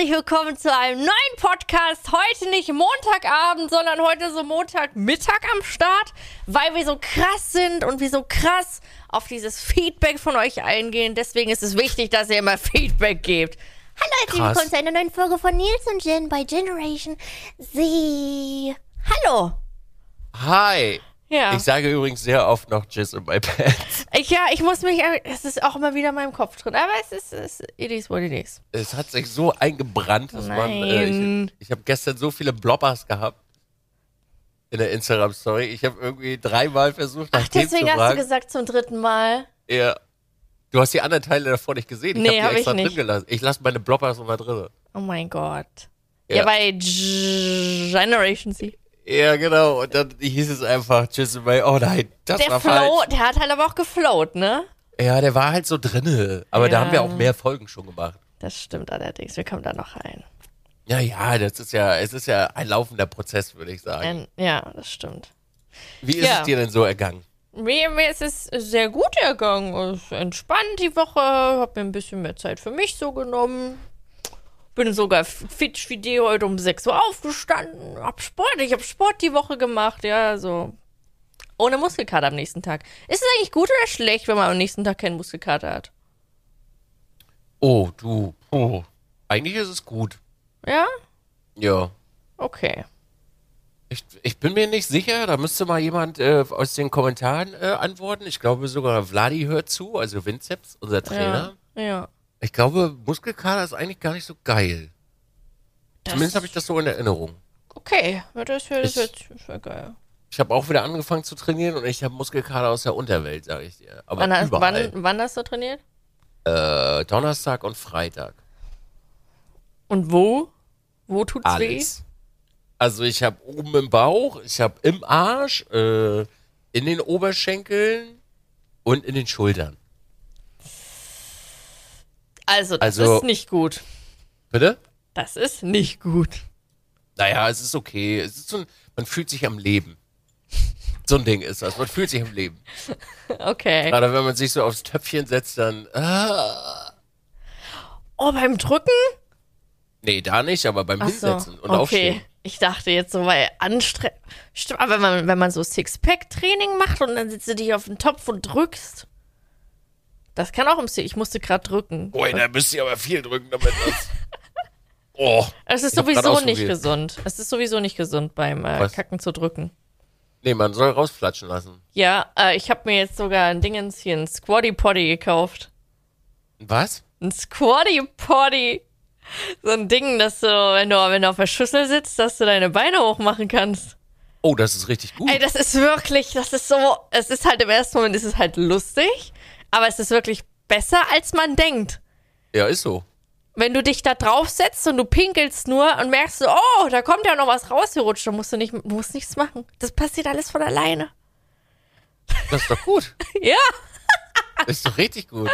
herzlich willkommen zu einem neuen Podcast. Heute nicht Montagabend, sondern heute so Montagmittag am Start, weil wir so krass sind und wir so krass auf dieses Feedback von euch eingehen. Deswegen ist es wichtig, dass ihr immer Feedback gebt. Hallo, herzlich willkommen zu einer neuen Folge von Nils und Jen bei Generation Z. Hallo. Hi. Ja. Ich sage übrigens sehr oft noch Jizz in my pants. Ich, ja, ich muss mich, es ist auch immer wieder in meinem Kopf drin, aber es ist, es, it is what it is. Es hat sich so eingebrannt, dass man. Äh, Nein. ich ich habe gestern so viele Bloppers gehabt in der Instagram-Story. Ich habe irgendwie dreimal versucht, Ach, deswegen zu hast du gesagt zum dritten Mal. Ja. Du hast die anderen Teile davor nicht gesehen. Ich Nee, habe hab die extra ich nicht. drin gelassen. Ich lasse meine Bloppers immer drin. Oh mein Gott. Ja, Ja. bei Generation Z. Ja, genau. Und dann hieß es einfach in my. Oh nein, das Der war Flow, falsch. der hat halt aber auch geflowt, ne? Ja, der war halt so drinne. Aber da Ja. haben wir auch mehr Folgen schon gemacht. Das stimmt allerdings. Wir kommen da noch rein. Ja, ja, das ist ja, es ist ja ein laufender Prozess, würde ich sagen. Ähm, ja, das stimmt. Wie ist ja. es dir denn so ergangen? Mir, mir ist es sehr gut ergangen. Es ist entspannt die Woche. Hab mir ein bisschen mehr Zeit für mich so genommen. Bin sogar fit wie die heute um 6 Uhr aufgestanden. Hab Sport. Ich hab Sport die Woche gemacht. Ja, so. Ohne Muskelkater am nächsten Tag. Ist es eigentlich gut oder schlecht, wenn man am nächsten Tag keinen Muskelkater hat? Oh, du. Oh. Eigentlich ist es gut. Ja? Ja. Okay. Ich, ich bin mir nicht sicher, da müsste mal jemand äh, aus den Kommentaren äh, antworten. Ich glaube sogar Vladi hört zu, also Vinzeps, unser Trainer. Ja. ja. Ich glaube, Muskelkater ist eigentlich gar nicht so geil. Das- Zumindest habe ich das so in Erinnerung. Okay, das wäre das Ich- das wär geil. Ich habe auch wieder angefangen zu trainieren und ich habe Muskelkater aus der Unterwelt, sage ich dir. Aber Wann, hast, wann, wann hast du trainiert? Äh, Donnerstag und Freitag. Und wo? Wo tut's Alles. Also ich habe oben im Bauch, ich habe im Arsch, äh, in den Oberschenkeln und in den Schultern. Also, das Also- ist nicht gut. Bitte? Das ist nicht gut. Naja, es ist okay. Es ist so ein, man fühlt sich am Leben. So ein Ding ist das. Man fühlt sich am Leben. Okay. Gerade wenn man sich so aufs Töpfchen setzt, dann. Ah. Oh, beim Drücken? Nee, da nicht, aber beim Ach so. Hinsetzen und okay. Aufstehen. Ich dachte jetzt so, weil anstrengend. Stimmt, aber wenn man, wenn man so Sixpack-Training macht und dann sitzt du dich auf den Topf und drückst. Das kann auch im Six. Ich musste gerade drücken. Boah, da müsst ihr aber viel drücken, damit das. Oh. Es ist Ich sowieso nicht gesund. Es ist sowieso nicht gesund beim äh? Kacken zu drücken. Nee, man soll rausflatschen lassen. Ja, äh, ich habe mir jetzt sogar ein Dingens hier, ein Squatty Potty gekauft. Was? Ein Squatty Potty. So ein Ding, dass du, wenn du, wenn du auf der Schüssel sitzt, dass du deine Beine hochmachen kannst. Oh, das ist richtig gut. Ey, das ist wirklich, das ist so, es ist halt im ersten Moment, ist es halt lustig, aber es ist wirklich besser, als man denkt. Ja, ist so. Wenn du dich da draufsetzt und du pinkelst nur und merkst so, oh, da kommt ja noch was rausgerutscht, dann musst du nicht, du musst nichts machen. Das passiert alles von alleine. Das ist doch gut. Ja, Das ist doch richtig gut.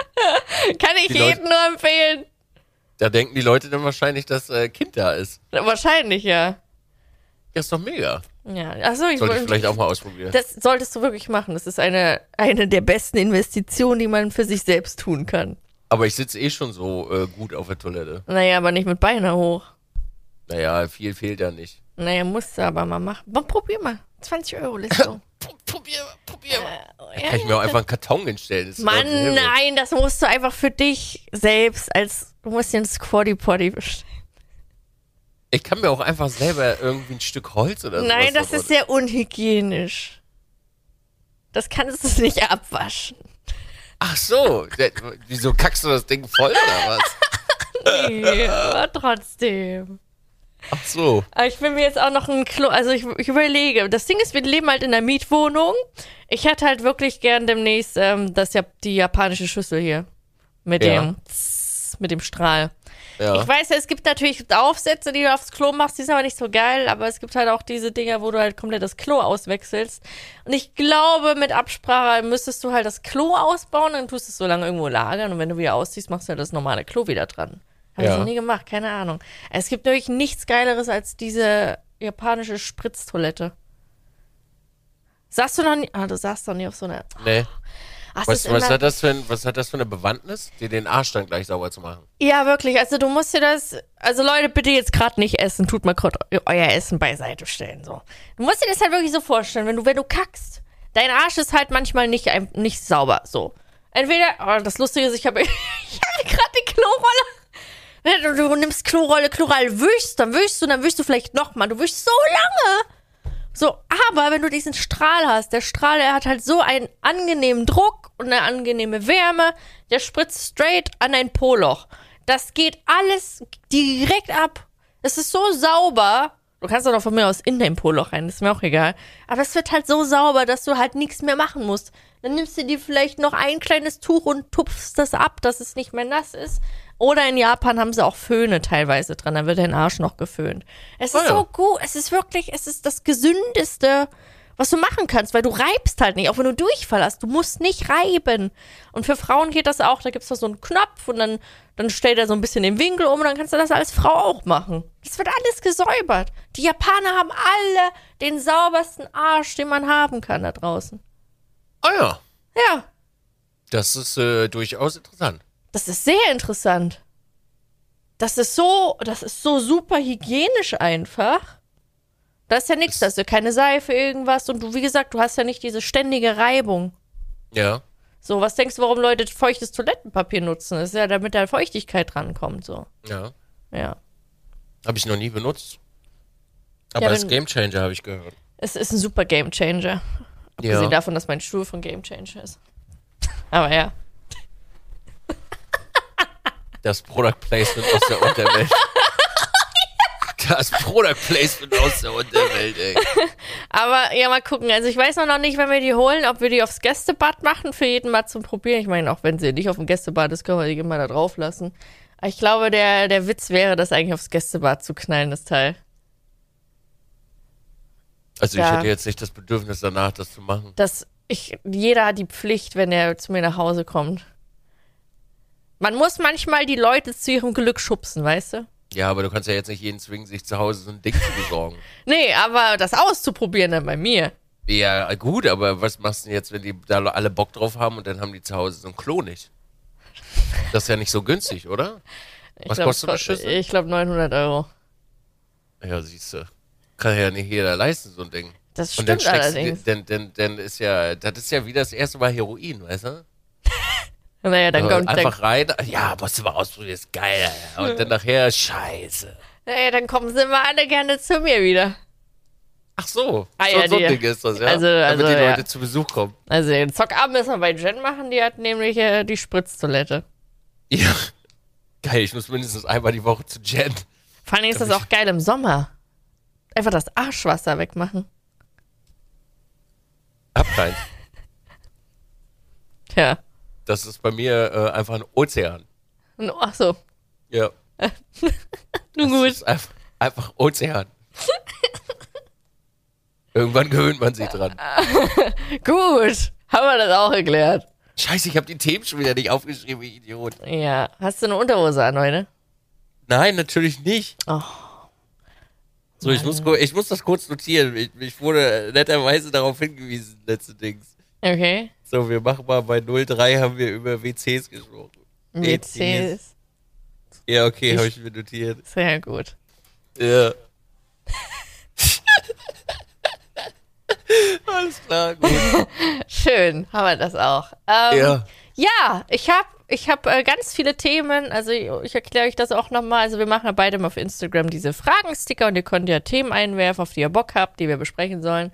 kann ich Die Leute- jedem nur empfehlen. Da denken die Leute dann wahrscheinlich, dass äh, Kind da ist. Wahrscheinlich, ja. Das ist doch mega. Ja, achso, ich Sollte ich vielleicht auch mal ausprobieren. Das solltest du wirklich machen. Das ist eine, eine der besten Investitionen, die man für sich selbst tun kann. Aber ich sitze eh schon so äh, gut auf der Toilette. Naja, aber nicht mit Beine hoch. Naja, viel fehlt da nicht. Naja, musst du aber mal machen. Mal, probier mal. 20 Euro Listung. Probier, probier mal. ja, Kann ich mir auch einfach einen Karton hinstellen. Das Mann, nein, das musst du einfach für dich selbst als, du musst dir ein Squatty Potty bestellen. Ich kann mir auch einfach selber irgendwie ein Stück Holz oder so. Nein, das ist sehr unhygienisch. Das kannst du nicht abwaschen. Ach so. Wieso kackst du das Ding voll oder was? Nee, aber trotzdem. Ach so. Aber ich will mir jetzt auch noch ein Klo, also ich, ich überlege. Das Ding ist, wir leben halt in einer Mietwohnung. Ich hätte halt wirklich gern demnächst ähm, das die japanische Schüssel hier mit Ja. dem Mit dem Strahl. Ja. Ich weiß ja, es gibt natürlich Aufsätze, die du aufs Klo machst, die sind aber nicht so geil, aber es gibt halt auch diese Dinger, wo du halt komplett das Klo auswechselst. Und ich glaube, mit Absprache müsstest du halt das Klo ausbauen, dann tust du es so lange irgendwo lagern und wenn du wieder ausziehst, machst du halt das normale Klo wieder dran. Habe ich Ja. noch nie gemacht, keine Ahnung. Es gibt wirklich nichts Geileres als diese japanische Spritztoilette. Sagst du noch nie? Ah, du saßt doch nie auf so einer. Nee. Ach, Was, was, hat das für ein, was hat das für eine Bewandtnis, dir den Arsch dann gleich sauber zu machen? Ja, wirklich. Also du musst dir das, also Leute, bitte jetzt gerade nicht essen. Tut mal gerade eu- euer Essen beiseite stellen. So. Du musst dir das halt wirklich so vorstellen, wenn du, wenn du kackst, dein Arsch ist halt manchmal nicht, nicht sauber. So. Entweder, oh, das Lustige ist, ich habe ich habe gerade die Klorolle. Du, du nimmst Klorolle, Chloral, wischst, dann wischst du, dann wischst du vielleicht nochmal. Du wischst so lange. So, aber wenn du diesen Strahl hast, der Strahl, der hat halt so einen angenehmen Druck und eine angenehme Wärme, der spritzt straight an dein Poloch. Das geht alles direkt ab. Es ist so sauber. Du kannst noch von mir aus in dein Poloch rein, ist mir auch egal. Aber es wird halt so sauber, dass du halt nichts mehr machen musst. Dann nimmst du dir vielleicht noch ein kleines Tuch und tupfst das ab, dass es nicht mehr nass ist. Oder in Japan haben sie auch Föhne teilweise dran, dann wird dein Arsch noch geföhnt. Es ist Oh ja. so gut, es ist wirklich, es ist das gesündeste, was du machen kannst, weil du reibst halt nicht, auch wenn du Durchfall hast, du musst nicht reiben. Und für Frauen geht das auch, da gibt's da so einen Knopf und dann, dann stellt er so ein bisschen den Winkel um und dann kannst du das als Frau auch machen. Das wird alles gesäubert. Die Japaner haben alle den saubersten Arsch, den man haben kann da draußen. Ah ja, Ja, das ist äh, durchaus interessant. Das ist sehr interessant. Das ist so, das ist so super hygienisch einfach. Da ist ja nichts, da ist ja keine Seife, irgendwas. Und du, wie gesagt, du hast ja nicht diese ständige Reibung. Ja. So, was denkst du, warum Leute feuchtes Toilettenpapier nutzen? Das ist ja, damit da Feuchtigkeit drankommt, so. Ja. Ja. Habe ich noch nie benutzt. Aber Ja, als wenn- Gamechanger habe ich gehört. Es ist ein super Gamechanger. Abgesehen Ja. davon, dass mein Stuhl von Gamechanger ist. Aber ja. Das Product Placement aus der Unterwelt. Das Product Placement aus der Unterwelt, ey. Aber ja, mal gucken. Also ich weiß noch nicht, wenn wir die holen, ob wir die aufs Gästebad machen, für jeden mal zum Probieren. Ich meine, auch wenn sie nicht auf dem Gästebad ist, können wir die immer da drauf lassen. Aber ich glaube, der, der Witz wäre, das eigentlich aufs Gästebad zu knallen, das Teil. Also ich Ja. hätte jetzt nicht das Bedürfnis danach, das zu machen. dass ich, jeder hat die Pflicht, wenn er zu mir nach Hause kommt. Man muss manchmal die Leute zu ihrem Glück schubsen, weißt du? Ja, aber du kannst ja jetzt nicht jeden zwingen, sich zu Hause so ein Ding zu besorgen. Nee, aber das auszuprobieren dann bei mir. Ja, gut, aber was machst du denn jetzt, wenn die da alle Bock drauf haben und dann haben die zu Hause so ein Klo nicht? Das ist ja nicht so günstig, oder? Ich Was glaub, kostet eine Schüssel? Ich glaube 900 Euro. Ja, siehst du. Kann ja nicht jeder leisten, so ein Ding. Das Und dann stimmt steckst du, allerdings. denn, denn, denn ist ja, das ist ja wie das erste Mal Heroin, weißt du? Naja, dann Also kommt, einfach rein, ja, musst du mal ausprobieren, ist geil. Und dann nachher, scheiße. naja, dann kommen sie immer alle gerne zu mir wieder. Ach so, Ah, so, ja, so die- ein Ding ist das, ja. also- Damit also, die ja. Leute zu Besuch kommen. Also den Zockabend müssen wir bei Jen machen, die hat nämlich äh, die Spritztoilette. Ja. Geil, ich muss mindestens einmal die Woche zu Jen. Vor allem ist das auch geil im Sommer. Einfach das Arschwasser wegmachen. Hab keins. Tja. Das ist bei mir äh, einfach ein Ozean. Ach so. Ja. Nun gut. ist einfach, einfach Ozean. Irgendwann gewöhnt man sich dran. Gut. Haben wir das auch erklärt. Scheiße, ich habe die Themen schon wieder nicht aufgeschrieben, wie Idiot. Ja. Hast du eine Unterhose an heute? Nein, natürlich nicht. Oh. So, ich muss, ich muss das kurz notieren. Ich, ich wurde netterweise darauf hingewiesen, letzte Dings. Okay. So, wir machen mal bei 03 haben wir über WCs gesprochen. WCs. Ja, okay, habe ich mir notiert. Sehr gut. Ja. Alles klar, gut. Schön. Haben wir das auch. Ähm, Ja. Ja, ich habe ich hab, äh, ganz viele Themen. Also ich, ich erkläre euch das auch nochmal. Also wir machen ja beide mal auf Instagram diese Fragensticker und ihr könnt ja Themen einwerfen, auf die ihr Bock habt, die wir besprechen sollen.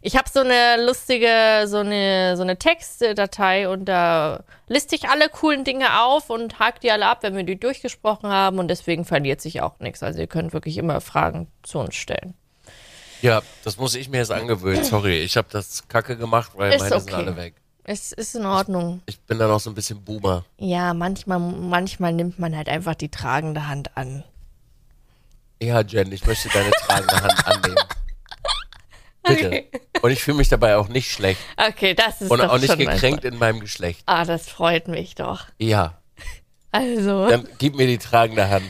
Ich habe so eine lustige, so eine, so eine Textdatei und da liste ich alle coolen Dinge auf und hake die alle ab, wenn wir die durchgesprochen haben und deswegen verliert sich auch nichts. Also ihr könnt wirklich immer Fragen zu uns stellen. Ja, das muss ich mir jetzt angewöhnen. Sorry, ich habe das kacke gemacht, weil Ist meine sind okay. alle weg. Es ist in Ordnung. Ich bin da noch so ein bisschen Boomer. Ja, manchmal, manchmal nimmt man halt einfach die tragende Hand an. Ja, Jen, ich möchte deine tragende Hand annehmen. Bitte. Und ich fühle mich dabei auch nicht schlecht. Okay, das ist Und doch auch nicht gekränkt in meinem Geschlecht. Ah, das freut mich doch. Ja, Also, dann gib mir die tragende Hand.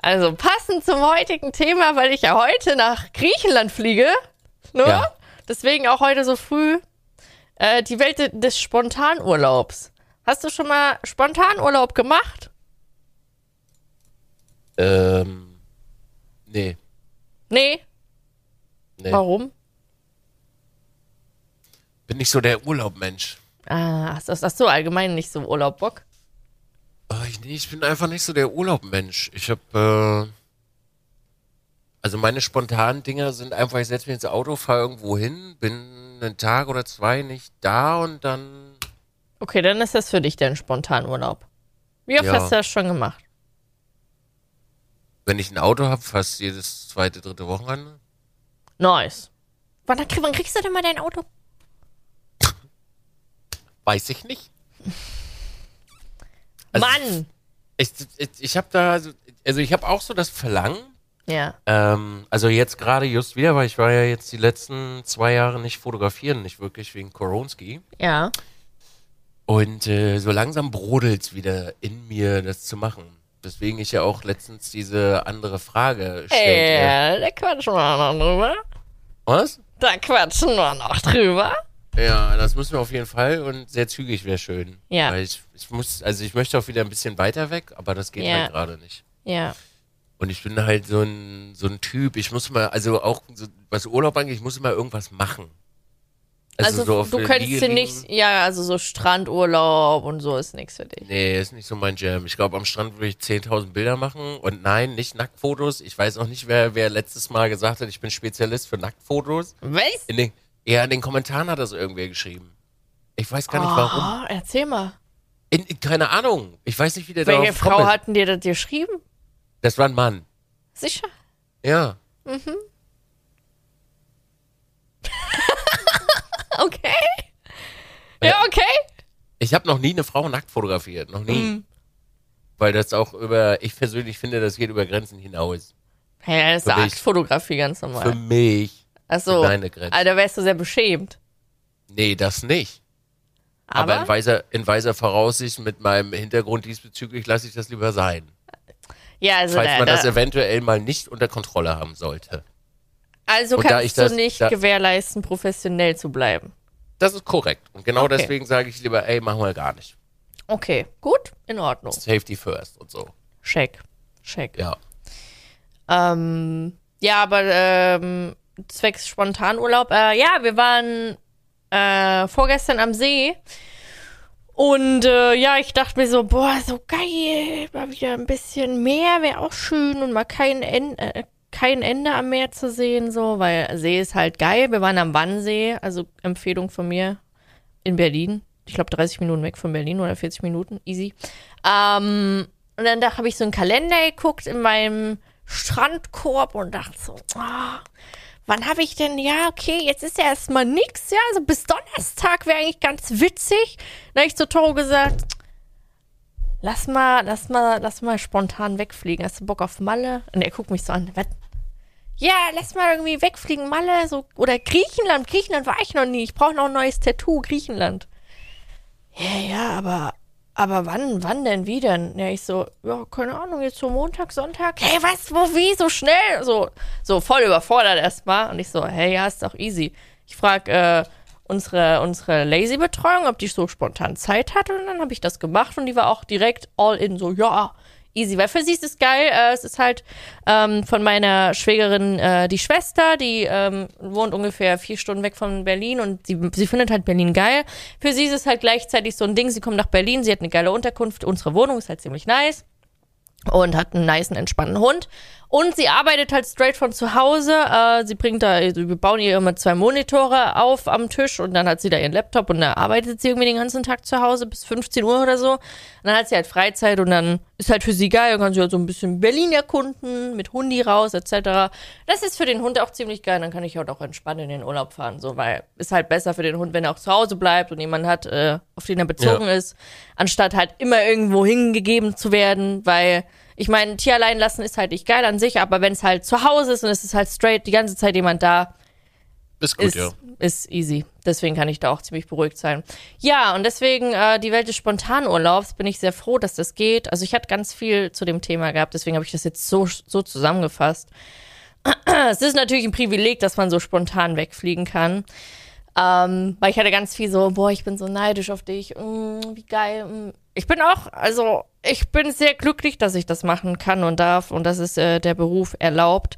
also passend zum heutigen Thema, weil ich ja heute nach Griechenland fliege, ne? Ja. Deswegen auch heute so früh. Äh, die Welt de- des Spontanurlaubs. Hast du schon mal Spontanurlaub gemacht? Ähm, nee, Nee. nee. Warum? Bin nicht so der Urlaubmensch. Ah, hast, hast, hast du allgemein nicht so Urlaub Bock? Ah, ich, nee, ich bin einfach nicht so der Urlaubmensch. Ich hab, äh, also meine spontanen Dinger sind einfach, ich setze mich ins Auto, fahre irgendwo hin, bin einen Tag oder zwei nicht da und dann, Okay, dann ist das für dich dein Spontanurlaub. Wie oft Ja. hast du das schon gemacht? wenn ich ein Auto habe, fast jedes zweite, dritte Wochenende. Nice. Wann, wann kriegst du denn mal dein Auto? Weiß ich nicht. Also, Mann! Ich, ich, ich habe da, so- also ich habe auch so das Verlangen, Ja. ähm, also jetzt gerade just wieder, weil ich war ja jetzt die letzten zwei Jahre nicht fotografieren, nicht wirklich wegen Koronski. Ja. Und äh, so langsam brodelt's wieder in mir, das zu machen. Deswegen ich ja auch letztens diese andere Frage stellte. Äh, da quatschen wir noch drüber. Was? Da quatschen wir noch drüber. Ja, das müssen wir auf jeden Fall und sehr zügig wäre schön. Ja. Weil ich, ich muss, also ich möchte auch wieder ein bisschen weiter weg, aber das geht Ja. halt gerade nicht. Ja. Und ich bin halt so ein, so ein Typ, ich muss mal, also auch so, was Urlaub angeht, ich muss immer irgendwas machen. Also, so auf du könntest dir nicht, ja, also so Strandurlaub und so ist nichts für dich. Nee, ist nicht so mein Jam. Ich glaube, am Strand würde ich 10.000 Bilder machen. Und nein, nicht Nacktfotos. Ich weiß auch nicht, wer, wer letztes Mal gesagt hat, ich bin Spezialist für Nacktfotos. Was? In den, ja, in den Kommentaren hat das irgendwer geschrieben. Ich weiß gar nicht warum. Oh, erzähl mal. In, in, keine Ahnung. Ich weiß nicht, wie der Welche darauf Frau ist. hatten dir das geschrieben? Das war ein Mann. Sicher? Ja. Okay. Ja, okay. Ich habe noch nie eine Frau nackt fotografiert. Noch nie. Mhm. Weil das auch über, ich persönlich finde, das geht über Grenzen hinaus. Ja, das ist Für. Aktfotografie ganz Für normal. mich. Achso. deine Grenzen. Alter, wärst du sehr beschämt. Nee, das nicht. Aber, Aber, in, weiser, in weiser Voraussicht mit meinem Hintergrund diesbezüglich lasse ich das lieber sein. Ja, also, falls da, man das da, eventuell mal nicht unter Kontrolle haben sollte. also und da kannst du das- nicht da- gewährleisten, professionell zu bleiben. Das ist korrekt. Und genau Okay. deswegen sage ich lieber, ey, machen wir gar nicht. Okay, gut, in Ordnung. Safety first und so. Check. Check. Ja. Ähm, ja, aber ähm, zwecks Spontanurlaub, äh, ja, wir waren äh, vorgestern am See. Und äh, ja, ich dachte mir so, boah, so geil, mal wieder ein bisschen Meer wäre auch schön und mal kein, en äh, kein Ende am Meer zu sehen, so, weil See ist halt geil. Wir waren am Wannsee, also Empfehlung von mir in Berlin. Ich glaube 30 Minuten weg von Berlin oder 40 Minuten, easy. Ähm, und dann da habe ich so einen Kalender geguckt in meinem Strandkorb und dachte so, ah, wann habe ich denn, ja, okay, jetzt ist ja erstmal nix, ja, also bis Donnerstag wäre eigentlich ganz witzig. Dann habe ich zu Toro gesagt, lass mal, lass mal, lass mal spontan wegfliegen. Hast du Bock auf Malle? Und er guckt mich so an, was? Ja, lass mal irgendwie wegfliegen, Malle, so, oder Griechenland. Griechenland war ich noch nie. Ich brauche noch ein neues Tattoo, Griechenland. Ja, ja, aber, aber wann, wann denn, wie denn? Ja, ich so, ja, keine Ahnung, jetzt so Montag, Sonntag. Hey, was, wo, wie, so schnell? So, so voll überfordert erstmal. Und ich so, hey, ja, ist doch easy. Ich frag, äh, unsere, unsere Lazy-Betreuung, ob die so spontan Zeit hat. Und dann habe ich das gemacht und die war auch direkt all in, so, ja, easy. Weil für sie ist es geil. Äh, es ist halt ähm, von meiner Schwägerin äh, die Schwester, die ähm, wohnt ungefähr vier Stunden weg von Berlin und sie, sie findet halt Berlin geil. Für sie ist es halt gleichzeitig so ein Ding, sie kommt nach Berlin, sie hat eine geile Unterkunft, unsere Wohnung ist halt ziemlich nice und hat einen niceen, entspannten Hund. Und sie arbeitet halt straight von zu Hause. Äh, sie bringt da, wir bauen ihr immer zwei Monitore auf am Tisch und dann hat sie da ihren Laptop und da arbeitet sie irgendwie den ganzen Tag zu Hause bis 15 Uhr oder so. Und dann hat sie halt Freizeit und dann ist halt für sie geil. Dann kann sie halt so ein bisschen Berlin erkunden, mit Hundi raus, etc. Das ist für den Hund auch ziemlich geil. Dann kann ich halt auch entspannt in den Urlaub fahren, so, weil ist halt besser für den Hund, wenn er auch zu Hause bleibt und jemand hat, äh, auf den er bezogen Ja. ist, anstatt halt immer irgendwo hingegeben zu werden, weil ich meine, Tier allein lassen ist halt nicht geil an sich, aber wenn es halt zu Hause ist und es ist halt straight die ganze Zeit jemand da, Ist gut, ist, ja. ist easy. Deswegen kann ich da auch ziemlich beruhigt sein. Ja, und deswegen äh, die Welt des Spontanurlaubs bin ich sehr froh, dass das geht. Also ich hatte ganz viel zu dem Thema gehabt, deswegen habe ich das jetzt so, so zusammengefasst. Es ist natürlich ein Privileg, dass man so spontan wegfliegen kann. Ähm, weil ich hatte ganz viel so, boah, ich bin so neidisch auf dich, mm, wie geil. Mm. Ich bin auch, also ich bin sehr glücklich, dass ich das machen kann und darf und dass es äh, der Beruf erlaubt.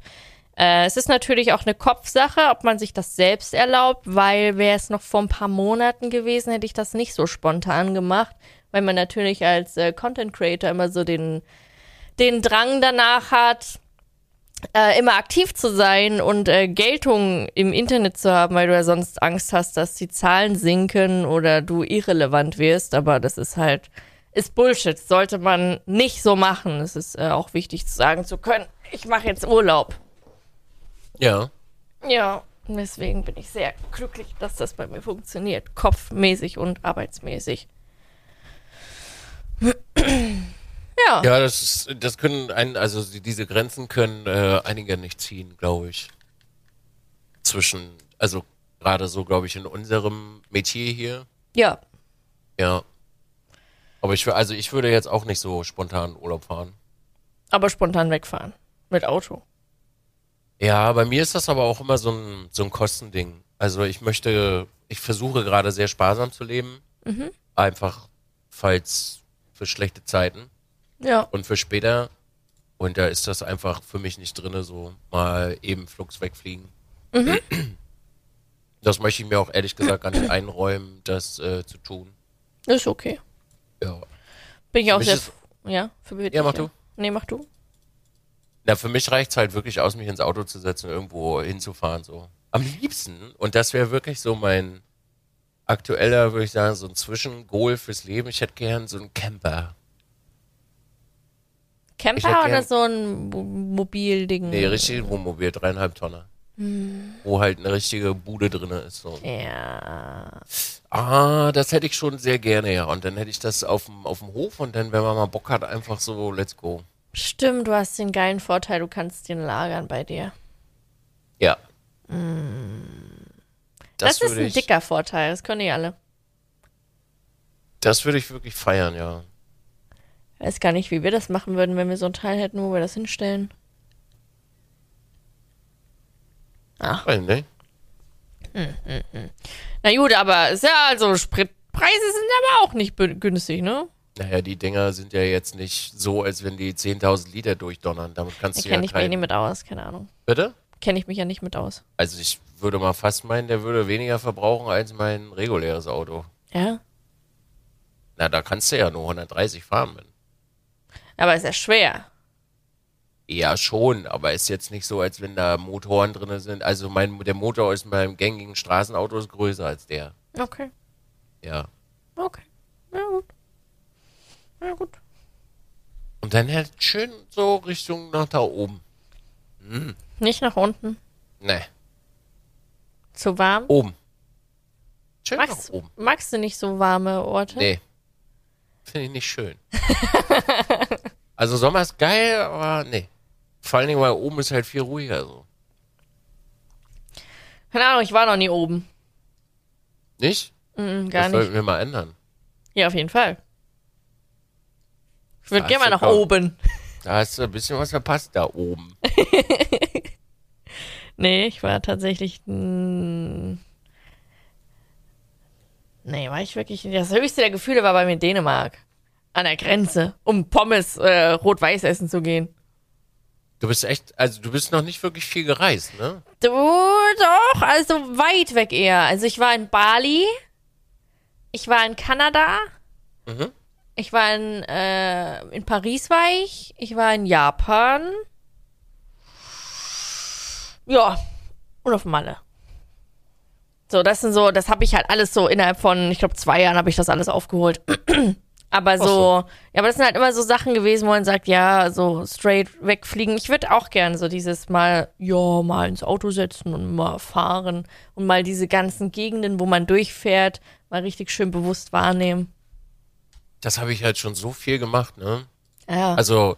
Äh, es ist natürlich auch eine Kopfsache, ob man sich das selbst erlaubt, weil wäre es noch vor ein paar Monaten gewesen, hätte ich das nicht so spontan gemacht, weil man natürlich als äh, Content Creator immer so den, den Drang danach hat, äh, immer aktiv zu sein und äh, Geltung im Internet zu haben, weil du ja sonst Angst hast, dass die Zahlen sinken oder du irrelevant wirst. Aber das ist halt, ist Bullshit. Sollte man nicht so machen. Es ist äh, auch wichtig zu sagen zu können, ich mache jetzt Urlaub. Ja. Ja, deswegen bin ich sehr glücklich, dass das bei mir funktioniert. Kopfmäßig und arbeitsmäßig. ja. Ja, das, ist- das können ein, also diese Grenzen können äh, einige nicht ziehen, glaube ich. Zwischen, also gerade so, glaube ich, in unserem Metier hier. Ja. Ja. Aber ich, also ich würde jetzt auch nicht so spontan Urlaub fahren. Aber spontan wegfahren. Mit Auto. Ja, bei mir ist das aber auch immer so ein, so ein Kostending. Also ich möchte, ich versuche gerade sehr sparsam zu leben. Einfach, falls für schlechte Zeiten Ja. und für später. Und da ist das einfach für mich nicht drinne, so mal eben flugs wegfliegen. Das möchte ich mir auch ehrlich gesagt gar nicht einräumen, das äh, zu tun. Ist okay. Ja. Bin ich auch mich sehr. ist- Ja, für dich, Ja, mach du. Nee, mach du. Na, für mich reicht's halt wirklich aus, mich ins Auto zu setzen und irgendwo hinzufahren, so. Am liebsten, und das wäre wirklich so mein aktueller, würde ich sagen, so ein Zwischengoal fürs Leben. Ich hätte gern so einen Camper. Camper oder so ein Mo- Mobilding? Nee, richtig Wohnmobil, dreieinhalb Tonner. Wo halt eine richtige Bude drinne ist, so. Ja. Ah, das hätte ich schon sehr gerne, ja. Und dann hätte ich das auf dem, auf dem Hof und dann, wenn man mal Bock hat, einfach so, let's go. Stimmt, du hast den geilen Vorteil, du kannst den lagern bei dir. Ja. Das, ist würde ein ich, dicker Vorteil, das können die alle. Das würde ich wirklich feiern, ja. Weiß gar nicht, wie wir das machen würden, wenn wir so ein Teil hätten, wo wir das hinstellen. Weil, ne? Na gut, aber ist ja also Spritpreise sind aber auch nicht günstig, ne? Naja, die Dinger sind ja jetzt nicht so, als wenn die 10.000 Liter durchdonnern. Damit kannst Da du ja kenne ich mich kein... nicht mit aus, keine Ahnung. Bitte? Kenne ich mich ja nicht mit aus. Also ich würde mal fast meinen, der würde weniger verbrauchen als mein reguläres Auto. Ja? Na, da kannst du ja nur 130 fahren. Mann. Aber ist ja schwer. Ja, schon, aber ist jetzt nicht so, als wenn da Motoren drin sind. Also mein, der Motor ist beim gängigen Straßenauto ist größer als der. Okay. Ja. Okay. Ja, gut. Ja, gut. Und dann halt schön so Richtung nach da oben. Nicht nach unten. Ne, Zu warm? oben. Schön Magst, nach oben. magst du nicht so warme Orte? Nee. Finde ich nicht schön. also Sommer ist geil, aber nee. Vor allen Dingen, weil oben ist halt viel ruhiger so. Keine Ahnung, ich war noch nie oben. Nicht? Mhm, gar das nicht. sollten wir mal ändern. Ja, auf jeden Fall. Ich würde gerne mal nach kaum- oben. Da hast du ein bisschen was verpasst da oben. Nee, ich war tatsächlich. Nee, war ich wirklich. Das höchste der Gefühle war bei mir Dänemark. An der Grenze, um Pommes äh, rot-weiß essen zu gehen. Du bist echt, also du bist noch nicht wirklich viel gereist, ne? Du doch, also weit weg eher. Also ich war in Bali, ich war in Kanada, Mhm. ich war in, äh, in Paris war ich, ich war in Japan. Ja, und auf Malle. So, das sind so, das habe ich halt alles so innerhalb von, ich glaube, zwei Jahren habe ich das alles aufgeholt. aber so, so. ja, aber das sind halt immer so Sachen gewesen, wo man sagt, ja, so straight wegfliegen. Ich würde auch gern so dieses Mal, ja, mal ins Auto setzen und mal fahren und mal diese ganzen Gegenden, wo man durchfährt, mal richtig schön bewusst wahrnehmen. Das habe ich halt schon so viel gemacht, ne? Ja. Also,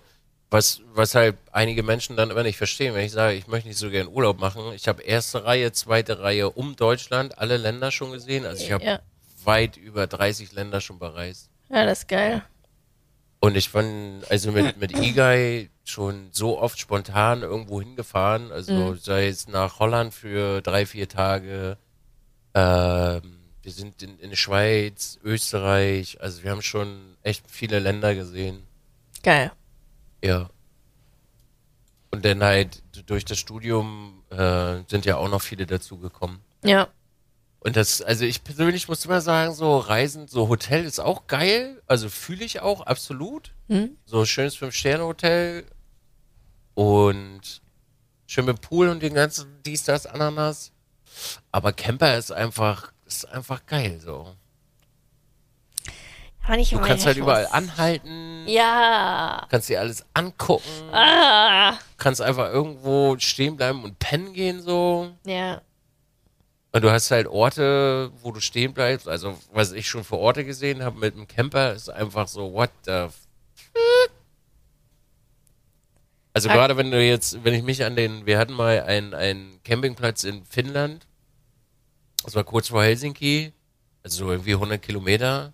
was, was halt einige Menschen dann immer nicht verstehen, wenn ich sage, ich möchte nicht so gern Urlaub machen. Ich habe erste Reihe, zweite Reihe um Deutschland, alle Länder schon gesehen. Also ich habe Ja. weit über 30 Länder schon bereist. Ja, das ist geil. Und ich bin also mit, mit E-Guy schon so oft spontan irgendwo hingefahren. Also sei es nach Holland für drei, vier Tage Ähm, wir sind in, in der Schweiz, Österreich, also wir haben schon echt viele Länder gesehen. Geil. Ja. Und dann halt durch das Studium äh, sind ja auch noch viele dazugekommen. Ja. Und das, also ich persönlich muss immer sagen, so Reisen, so Hotel ist auch geil. Also fühle ich auch, absolut. Hm? So schönes Fünf-Sterne-Hotel und schön mit Pool und den ganzen dies, das, Ananas. Aber Camper ist einfach, ist einfach geil so. Aber nicht Du kannst halt ich überall anhalten, Ja. kannst dir alles angucken, Ah. kannst einfach irgendwo stehen bleiben und pennen gehen so. Ja. Und du hast halt Orte, wo du stehen bleibst. Also, was ich schon für Orte gesehen habe mit dem Camper, ist einfach so, what the Also Ah. gerade wenn du jetzt, wenn ich mich an den, wir hatten mal einen, einen Campingplatz in Finnland. Das war kurz vor Helsinki. Also so irgendwie 100 Kilometer.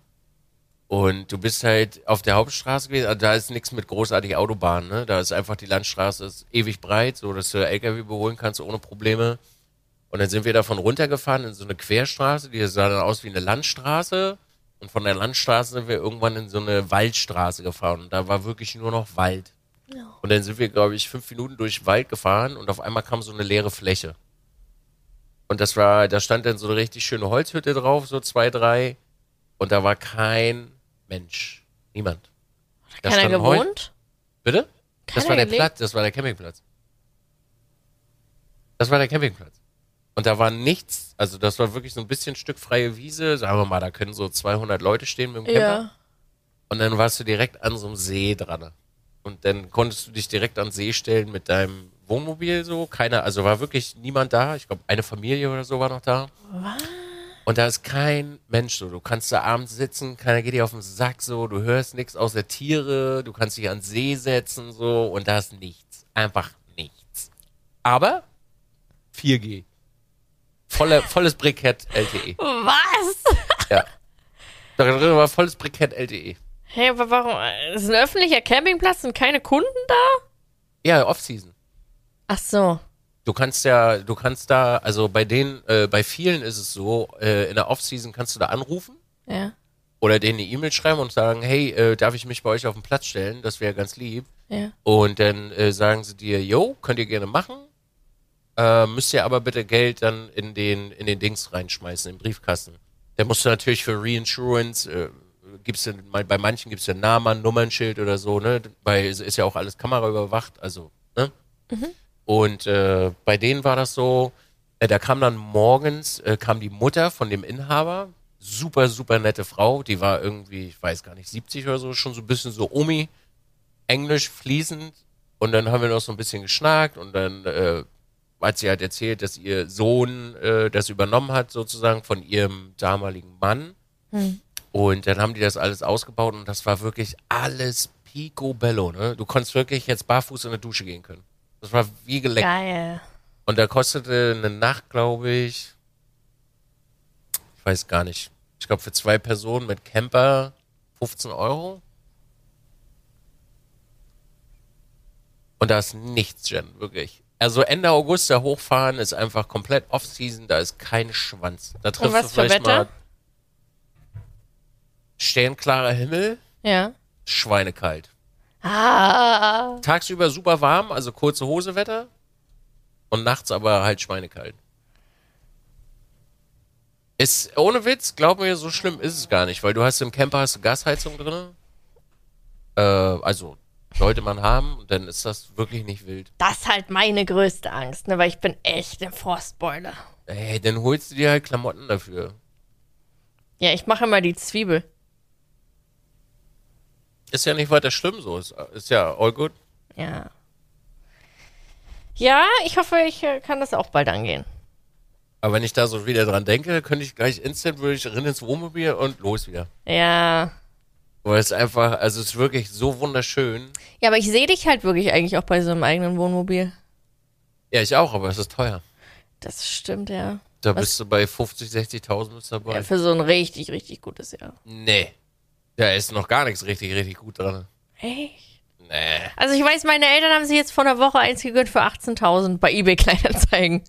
Und du bist halt auf der Hauptstraße gewesen. Also da ist nichts mit großartig Autobahn, ne? Da ist einfach die Landstraße ist ewig breit, so dass du LKW überholen kannst ohne Probleme. Und dann sind wir davon runtergefahren in so eine Querstraße, die sah dann aus wie eine Landstraße. Und von der Landstraße sind wir irgendwann in so eine Waldstraße gefahren. Und da war wirklich nur noch Wald. Und dann sind wir, glaube ich, fünf Minuten durch Wald gefahren und auf einmal kam so eine leere Fläche. Und das war, da stand dann so eine richtig schöne Holzhütte drauf, so zwei, drei. Und da war kein Mensch. Niemand. Da Keiner stand Heu- gewohnt? Bitte? Das Keiner war der gelebt? Platz, das war der Campingplatz. Das war der Campingplatz. Und da war nichts, also das war wirklich so ein bisschen Stück freie Wiese, sagen wir mal, da können so 200 Leute stehen mit dem Camper. Ja. Und dann warst du direkt an so einem See dran. Und dann konntest du dich direkt an den See stellen mit deinem Wohnmobil so. Keiner, also war wirklich niemand da. Ich glaube, eine Familie oder so war noch da. Was? Und da ist kein Mensch so. Du kannst da abends sitzen, keiner geht dir auf den Sack so. Du hörst nichts außer Tiere. Du kannst dich an den See setzen so. Und da ist nichts. Einfach nichts. Aber 4G. Volle, volles Brikett LTE. Was? Ja. Da drin war volles Brikett LTE. Hey, aber warum? Es ist ein öffentlicher Campingplatz und keine Kunden da? Ja, Off-Season. Ach so. Du kannst ja, du kannst da, also bei denen, äh, bei vielen ist es so, äh, in der Off-Season kannst du da anrufen Ja. oder denen eine E-Mail schreiben und sagen, hey, äh, darf ich mich bei euch auf den Platz stellen? Das wäre ganz lieb. Ja. Und dann äh, sagen sie dir, yo, könnt ihr gerne machen. Äh, müsst ihr aber bitte Geld dann in den, in den Dings reinschmeißen, im Briefkasten. Da musst du natürlich für Reinsurance, äh, gibt's denn, bei manchen gibt's ja Namen, Nummernschild oder so, ne? Bei, ist ja auch alles kameraüberwacht, also, ne? Und äh, bei denen war das so, äh, da kam dann morgens, äh, kam die Mutter von dem Inhaber, super, super nette Frau, die war irgendwie, ich weiß gar nicht, 70 oder so, schon so ein bisschen so Omi, Englisch fließend. Und dann haben wir noch so ein bisschen geschnackt und dann äh, hat sie halt erzählt, dass ihr Sohn äh, das übernommen hat, sozusagen von ihrem damaligen Mann. Und dann haben die das alles ausgebaut und das war wirklich alles picobello, ne? Du konntest wirklich jetzt barfuß in der Dusche gehen können. Das war wie geleckt. Geil. Und da kostete eine Nacht, glaube ich, ich weiß gar nicht. Ich glaube, für zwei Personen mit Camper 15 Euro. Und da ist nichts, Jen, wirklich. Also Ende August da hochfahren ist einfach komplett Off-Season, da ist kein Schwanz. Da triffst was du für vielleicht Wetter? mal sternklarer Himmel, Ja. schweinekalt. Ah. Tagsüber super warm, also kurze Hosewetter. Und nachts aber halt schweinekalt. Ist, ohne Witz, glaub mir, so schlimm ist es gar nicht, weil du hast im Camper hast du Gasheizung drin. Äh, also, sollte man haben, und dann ist das wirklich nicht wild. Das ist halt meine größte Angst, ne? Weil ich bin echt ein Frostbeule. Ey, dann holst du dir halt Klamotten dafür. Ja, ich mache immer die Zwiebel. Ist ja nicht weiter schlimm so, ist, ist ja all good. Ja. Ja, ich hoffe, ich äh, kann das auch bald angehen. Aber wenn ich da so wieder dran denke, könnte ich gleich instant, würde ich rein ins Wohnmobil und los wieder. Ja. Weil es einfach, also es ist wirklich so wunderschön. Ja, aber ich sehe dich halt wirklich eigentlich auch bei so einem eigenen Wohnmobil. Ja, ich auch, aber es ist teuer. Das stimmt, ja. Da Was? bist du bei 50, 60.000 bist dabei. ja. Für so ein richtig, richtig gutes Jahr. nee. Da ist noch gar nichts richtig, richtig gut dran. Echt? Nee. Also ich weiß, meine Eltern haben sich jetzt vor einer Woche eins gegönnt für 18.000 bei eBay Kleinanzeigen.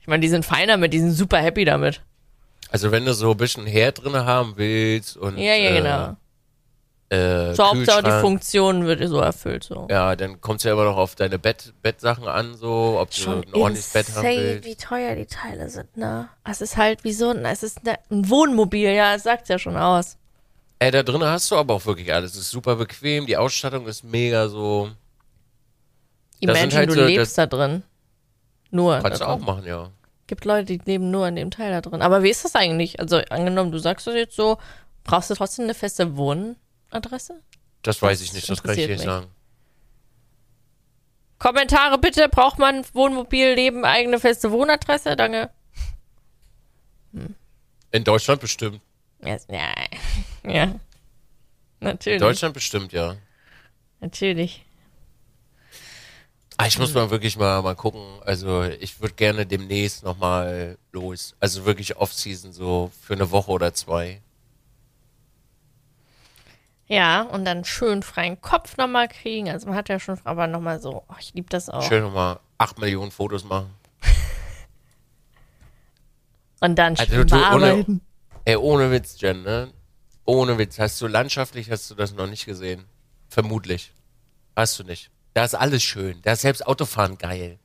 Ich meine, die sind fein damit, die sind super happy damit. Also wenn du so ein bisschen Herd drin haben willst und Ja, ja, äh, genau. Äh, So Hauptsache die Funktion wird so erfüllt, so. Ja, dann kommt es ja immer noch auf deine Bett, Bettsachen an, so, ob Schon du ein ordentliches Bett haben willst. wie teuer die Teile sind, ne? Es ist halt wie so ein, es ist ne, ein Wohnmobil, ja, es sagt ja schon aus. Ey, da drin hast du aber auch wirklich alles. Es ist super bequem, die Ausstattung ist mega so. Imagine, halt du so- lebst da drin. Nur. Kannst du da auch machen, ja. Gibt Leute, die leben nur an dem Teil da drin. Aber wie ist das eigentlich? Also angenommen, du sagst das jetzt so, brauchst du trotzdem eine feste Wohnadresse? Das weiß ich nicht, das kann ich dir nicht sagen. Kommentare bitte, braucht man Wohnmobil, Leben, eigene feste Wohnadresse? Danke. In Deutschland bestimmt. Yes, ja. ja. In Natürlich. Deutschland bestimmt, ja. Natürlich. Ah, ich muss mal wirklich mal, mal gucken. Also ich würde gerne demnächst nochmal los. Also wirklich Off-Season, so für eine Woche oder zwei. Ja, und dann schön freien Kopf nochmal kriegen. Also man hat ja schon, aber nochmal so, oh, ich liebe das auch. Schön nochmal acht Millionen Fotos machen. Und dann Also schön du, ohne, bearbeiten. ey, ohne Witz, Jen, ne? Ohne Witz. Hast du landschaftlich, hast du das noch nicht gesehen? Vermutlich. Hast du nicht. Da ist alles schön. Da ist selbst Autofahren geil.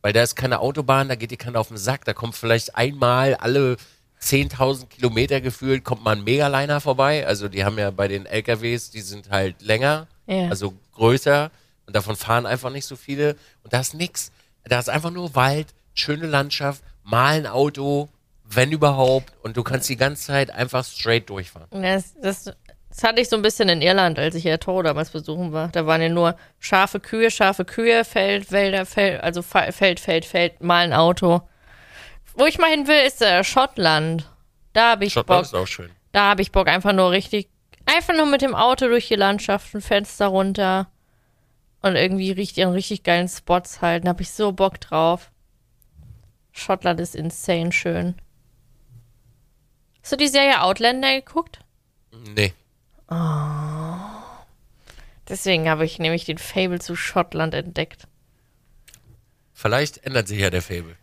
Weil da ist keine Autobahn, da geht dir keiner auf den Sack. Da kommt vielleicht einmal alle 10.000 Kilometer gefühlt, kommt mal ein Megaliner vorbei. Also die haben ja bei den LKWs, die sind halt länger, Ja. also größer. Und davon fahren einfach nicht so viele. Und da ist nix. Da ist einfach nur Wald, schöne Landschaft, mal ein Auto, wenn überhaupt. Und du kannst die ganze Zeit einfach straight durchfahren. Das, das, das hatte ich so ein bisschen in Irland, als ich ja Toro damals besuchen war. Da waren ja nur scharfe Kühe, scharfe Kühe, Feld, Wälder, Feld, also Feld, Feld, Feld, mal ein Auto. Wo ich mal hin will, ist äh, Schottland. Da habe ich Schottland Bock. ist auch schön. Da habe ich Bock, einfach nur richtig, einfach nur mit dem Auto durch die Landschaften, Fenster runter und irgendwie richtig an richtig geilen Spots halten. Da habe ich so Bock drauf. Schottland ist insane schön. Hast du die Serie Outlander geguckt? Nee. Deswegen habe ich nämlich den Fable zu Schottland entdeckt. Vielleicht ändert sich ja der Fable.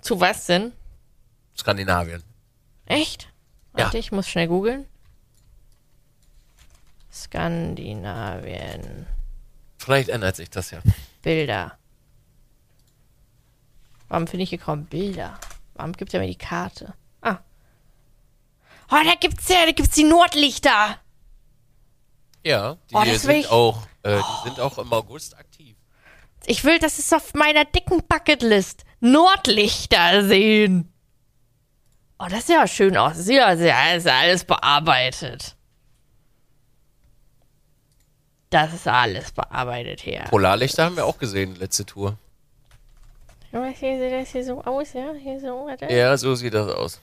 Zu was denn? Skandinavien. Echt? Ja. Warte, ich muss schnell googeln. Skandinavien. Vielleicht ändert sich das ja. Bilder. Warum finde ich hier kaum Bilder? Warum gibt er mir die Karte? Ah. Oh, da gibt's ja, da gibt's die Nordlichter. Ja, die Oh, sind ich- auch, äh, die sind auch im August aktiv. Ich will, das ist auf meiner dicken Bucketlist. Nordlichter sehen. Oh, das sieht ja schön aus. Das sieht ja, das ist ja alles bearbeitet. Das ist alles bearbeitet hier. Polarlichter haben wir auch gesehen, letzte Tour. Was hier sieht das hier so aus, ja? Hier so, warte. Ja, so sieht das aus.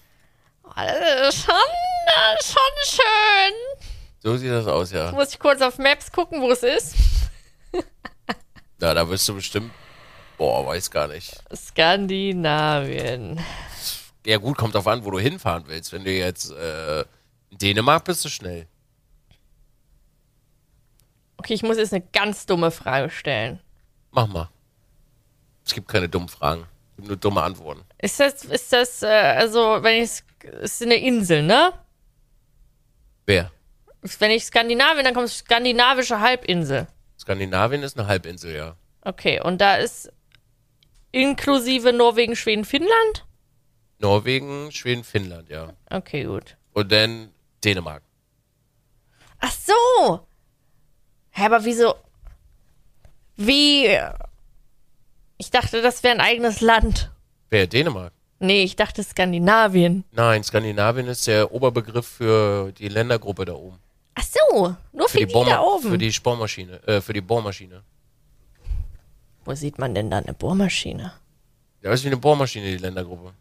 Oh, das ist schon, das ist schon schön. So sieht das aus, ja. Muss ich kurz auf Maps gucken, wo es ist? Ja, da wirst du bestimmt, boah, weiß gar nicht. Skandinavien. Ja gut, kommt drauf an, wo du hinfahren willst. Wenn du jetzt äh, in Dänemark bist du schnell. Okay, ich muss jetzt eine ganz dumme Frage stellen. Mach mal. Es gibt keine dummen Fragen. Es gibt nur dumme Antworten. Ist das, ist das, äh, also, wenn ich, ist eine Insel, ne? Wer? Wenn ich Skandinavien, dann kommt skandinavische Halbinsel. Skandinavien ist eine Halbinsel, ja. Okay, und da ist inklusive Norwegen, Schweden, Finnland? Norwegen, Schweden, Finnland, ja. Okay, gut. Und dann Dänemark. Ach so! Hä, aber wieso? Wie? Ich dachte, das wäre ein eigenes Land. Wer? Dänemark? Nee, ich dachte Skandinavien. Nein, Skandinavien ist der Oberbegriff für die Ländergruppe da oben. Ach so, nur für, Für die, die, da oben. für die Spormaschine, äh, für die Bohrmaschine. Wo sieht man denn da eine Bohrmaschine? Ja, ist wie eine Bohrmaschine, die Ländergruppe.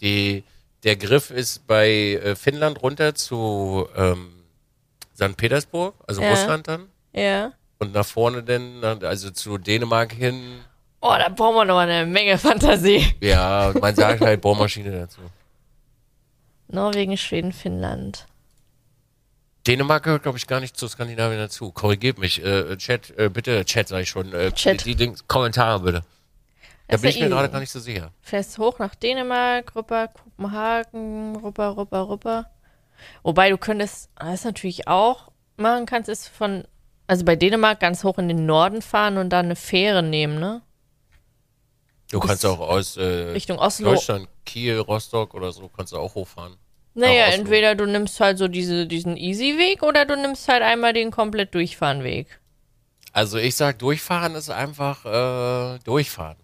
Die, der Griff ist bei äh, Finnland runter zu ähm, St. Petersburg, also Ja. Russland dann. Ja. Und nach vorne dann, also zu Dänemark hin. Oh, da brauchen wir noch eine Menge Fantasie. Ja, man sagt halt Bohrmaschine dazu. Norwegen, Schweden, Finnland. Dänemark gehört, glaube ich, gar nicht zu Skandinavien dazu. Korrigiert mich. Äh, Chat, äh, bitte, Chat sag ich schon. Äh, Chat. Die, die Dings, Kommentare bitte. Da bin ich mir gerade easy. gar nicht so sicher. Fährst hoch nach Dänemark, rüber Kopenhagen, rüber, rüber, rüber. Wobei du könntest, das natürlich auch machen kannst, ist von, also bei Dänemark ganz hoch in den Norden fahren und dann eine Fähre nehmen, ne? Du Bis kannst auch aus äh, Richtung Oslo. Deutschland, Kiel, Rostock oder so, kannst du auch hochfahren. Naja, entweder du nimmst halt so diese, diesen Easy-Weg oder du nimmst halt einmal den komplett Durchfahrenweg. Also ich sag, durchfahren ist einfach äh, durchfahren.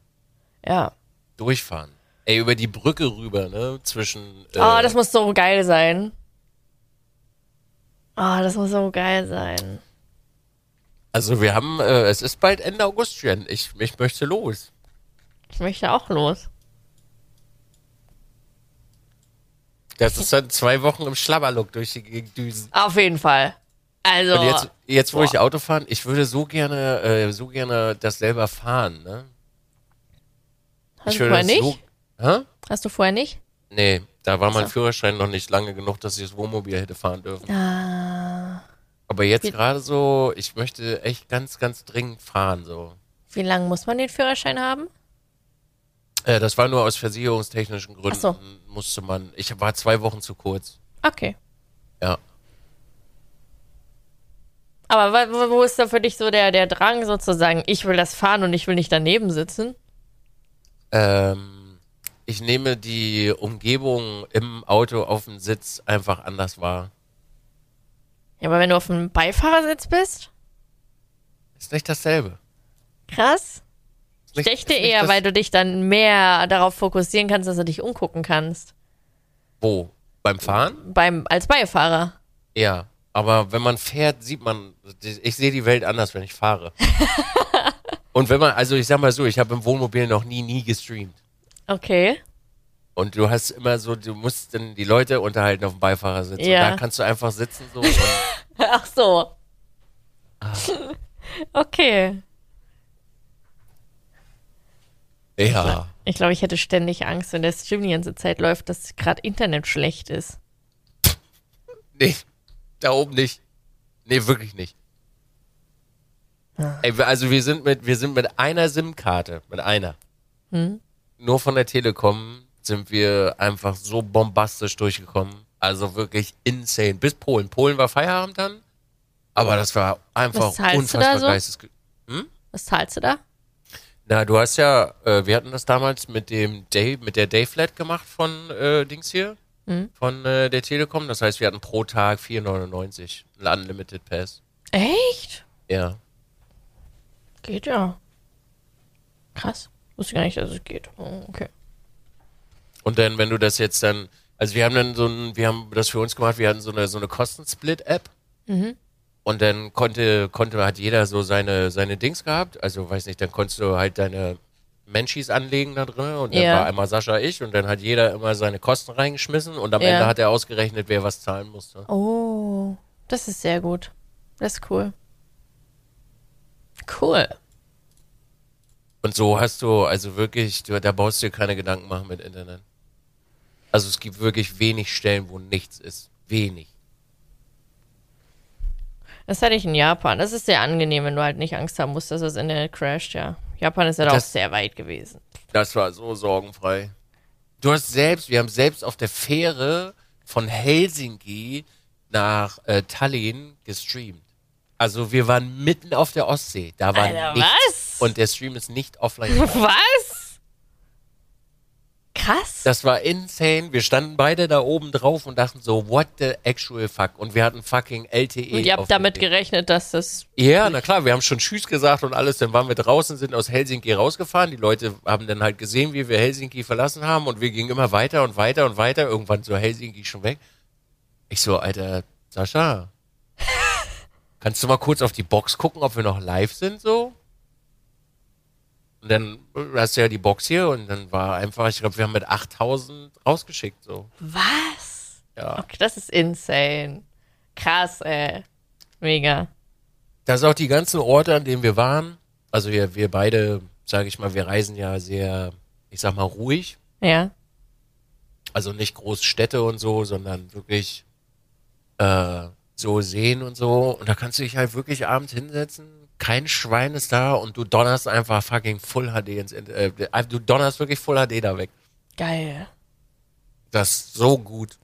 Ja. Durchfahren. Ey, über die Brücke rüber, ne? Zwischen. Äh, Ah, das muss so geil sein. Ah, das muss so geil sein. also wir haben, äh, es ist bald Ende August, Jen. Ich, ich möchte los. Ich möchte auch los. Das ist dann zwei Wochen im Schlabberlook durch die Gegend düsen. Auf jeden Fall. Also, Und jetzt, jetzt wo Boah. ich Auto fahren, ich würde so gerne, äh, so gerne das selber fahren, ne? hast ich du vorher nicht? So, hä? Hast du vorher nicht? Nee, da war mein So. Führerschein noch nicht lange genug, dass ich das Wohnmobil hätte fahren dürfen. Ah. Aber jetzt gerade so, ich möchte echt ganz, ganz dringend fahren, so. Wie lange muss man den Führerschein haben? Äh, das war nur aus versicherungstechnischen Gründen, Ach so. Musste man. Ich war zwei Wochen zu kurz. Okay. Ja. Aber wo ist da für dich so der, der Drang sozusagen, ich will das fahren und ich will nicht daneben sitzen? Ähm, ich nehme die Umgebung im Auto auf dem Sitz einfach anders wahr. Ja, aber wenn du auf dem Beifahrersitz bist? Ist nicht dasselbe. Krass. Ich nicht eher, weil du dich dann mehr darauf fokussieren kannst, dass du dich umgucken kannst. Wo? Beim Fahren? Beim, als Beifahrer. Ja. Aber wenn man fährt, sieht man, ich sehe die Welt anders, wenn ich fahre. Und wenn man, also ich sag mal so, ich habe im Wohnmobil noch nie, nie gestreamt. Okay. Und du hast immer so, du musst dann die Leute unterhalten auf dem Beifahrersitz. Ja. Und da kannst du einfach sitzen so. Ach so. Ah. Okay. Ja. Ich glaube, ich hätte ständig Angst, wenn der Stream die ganze Zeit läuft, dass gerade Internet schlecht ist. Nee, da oben nicht. Nee, wirklich nicht. Ey, wir- also wir sind mit, wir sind mit einer SIM-Karte, mit einer. Nur von der Telekom sind wir einfach so bombastisch durchgekommen. Also wirklich insane. Bis Polen. Polen war Feierabend dann. Aber das war einfach Was zahlst du unfassbar da so? geistesge- Was zahlst du da? Na, du hast ja, äh, wir hatten das damals mit dem Day, mit der Dayflat gemacht von äh, Dings hier, Mhm. von äh, der Telekom. Das heißt, wir hatten pro Tag 4,99 ein Unlimited Pass. Echt? Ja. Geht ja. Krass. Wusste gar nicht, dass es geht. Oh, okay. Und dann, wenn du das jetzt dann, also wir haben dann so ein, wir haben das für uns gemacht, wir hatten so eine so eine Kostensplit-App. Mhm. Und dann konnte, konnte, hat jeder so seine, seine Dings gehabt. Also, weiß nicht, dann konntest du halt deine Menschis anlegen da drin und dann Ja. war einmal Sascha ich und dann hat jeder immer seine Kosten reingeschmissen und am Ja. Ende hat er ausgerechnet, wer was zahlen musste. Oh, das ist sehr gut. Das ist cool. Cool. Und so hast du, also wirklich, du, da brauchst du dir keine Gedanken machen mit Internet. Also es gibt wirklich wenig Stellen, wo nichts ist. Wenig. Das hatte ich in Japan. Das ist sehr angenehm, wenn du halt nicht Angst haben musst, dass das Internet crasht, ja. Japan ist ja auch Das- sehr weit gewesen. Das war so sorgenfrei. Du hast selbst, wir haben selbst auf der Fähre von Helsinki nach äh, Tallinn gestreamt. Also wir waren mitten auf der Ostsee. Da war Alter, nichts. was? Und der Stream ist nicht offline. Was? Krass. Das war insane. Wir standen beide da oben drauf und dachten so, what the actual fuck? Und wir hatten fucking LTE. Und ihr habt damit gerechnet, dass das. Ja, na klar, wir haben schon Tschüss gesagt und alles. Dann waren wir draußen, sind aus Helsinki rausgefahren. Die Leute haben dann halt gesehen, wie wir Helsinki verlassen haben und wir gingen immer weiter und weiter und weiter. Irgendwann so Helsinki schon weg. Ich so, Alter, Sascha, kannst du mal kurz auf die Box gucken, ob wir noch live sind so? Und dann hast du ja die Box hier und dann war einfach, ich glaube, wir haben mit 8000 rausgeschickt so. Was? Ja. Okay, das ist insane. Krass, ey. Mega. Das ist auch die ganzen Orte, an denen wir waren. Also wir, wir beide, sage ich mal, wir reisen ja sehr, ich sag mal, ruhig. Ja. Also nicht Großstädte und so, sondern wirklich äh, so sehen und so. Und da kannst du dich halt wirklich abends hinsetzen. Kein Schwein ist da und du donnerst einfach fucking Full HD ins, äh, du donnerst wirklich Full HD da weg. Geil. Das ist so gut.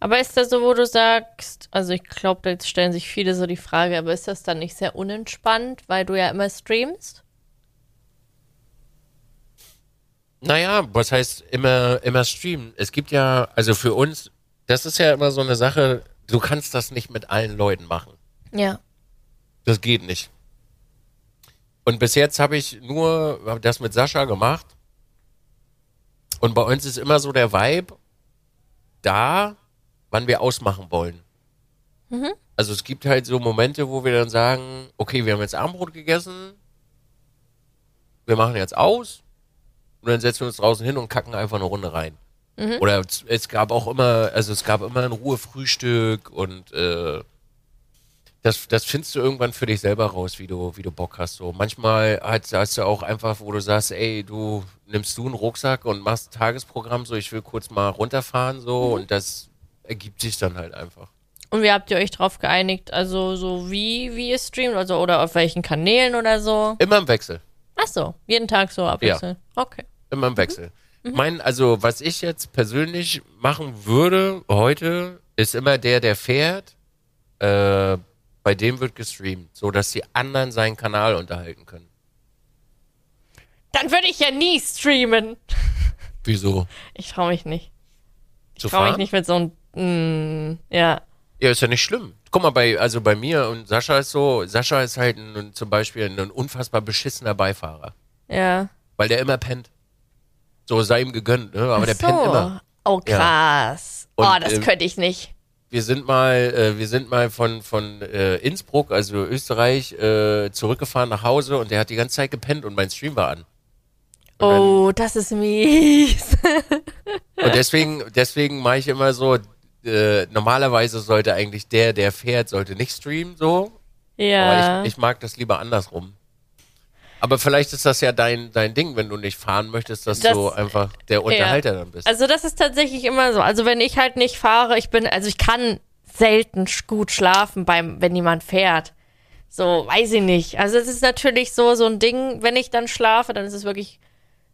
Aber ist das so, wo du sagst, also ich glaube, jetzt stellen sich viele so die Frage, aber ist das dann nicht sehr unentspannt, weil du ja immer streamst? Naja, was heißt immer, immer streamen? Es gibt ja, also für uns, das ist ja immer so eine Sache, du kannst das nicht mit allen Leuten machen. Ja. Das geht nicht. Und bis jetzt habe ich nur das mit Sascha gemacht. Und bei uns ist immer so der Vibe da, wann wir ausmachen wollen. Mhm. Also es gibt halt so Momente, wo wir dann sagen, okay, wir haben jetzt Armbrot gegessen, wir machen jetzt aus und dann setzen wir uns draußen hin und kacken einfach eine Runde rein. Mhm. Oder es, es gab auch immer, also es gab immer ein Ruhefrühstück und äh, das, das findest du irgendwann für dich selber raus, wie du, wie du Bock hast. So manchmal hast, hast du auch einfach, wo du sagst, ey, du nimmst du einen Rucksack und machst ein Tagesprogramm, so ich will kurz mal runterfahren, so Mhm. und das ergibt sich dann halt einfach. Und wie habt ihr euch drauf geeinigt? Also so wie, wie ihr streamt, also oder auf welchen Kanälen oder so? Immer im Wechsel. Ach so, jeden Tag so abwechseln. Okay. Immer im Wechsel. Mein, also, was ich jetzt persönlich machen würde heute, ist immer der, der fährt, äh, bei dem wird gestreamt, so dass die anderen seinen Kanal unterhalten können. Dann würde ich ja nie streamen. Wieso? Ich traue mich nicht. Ich traue mich nicht mit so einem, mm, ja. Ja, ist ja nicht schlimm. Guck mal, bei, also bei mir und Sascha ist so, Sascha ist halt ein, zum Beispiel ein unfassbar beschissener Beifahrer, Ja. weil der immer pennt. So sei ihm gegönnt, ne? aber der Ach so. pennt immer. Oh, krass. Und, oh, das ähm, könnte ich nicht. Wir sind mal, äh, wir sind mal von, von äh, Innsbruck, also Österreich, äh, zurückgefahren nach Hause und der hat die ganze Zeit gepennt und mein Stream war an. Und dann- Oh, das ist mies. Und deswegen, deswegen mache ich immer so, äh, normalerweise sollte eigentlich der, der fährt, sollte nicht streamen, so. ja. Aber ich, ich mag das lieber andersrum. Aber vielleicht ist das ja dein, dein Ding, wenn du nicht fahren möchtest, dass Das- du einfach der Unterhalter dann bist. Also das ist tatsächlich immer so. Also wenn ich halt nicht fahre, ich bin, also ich kann selten gut schlafen beim, wenn jemand fährt. So, weiß ich nicht. Also es ist natürlich so, so ein Ding, wenn ich dann schlafe, dann ist es wirklich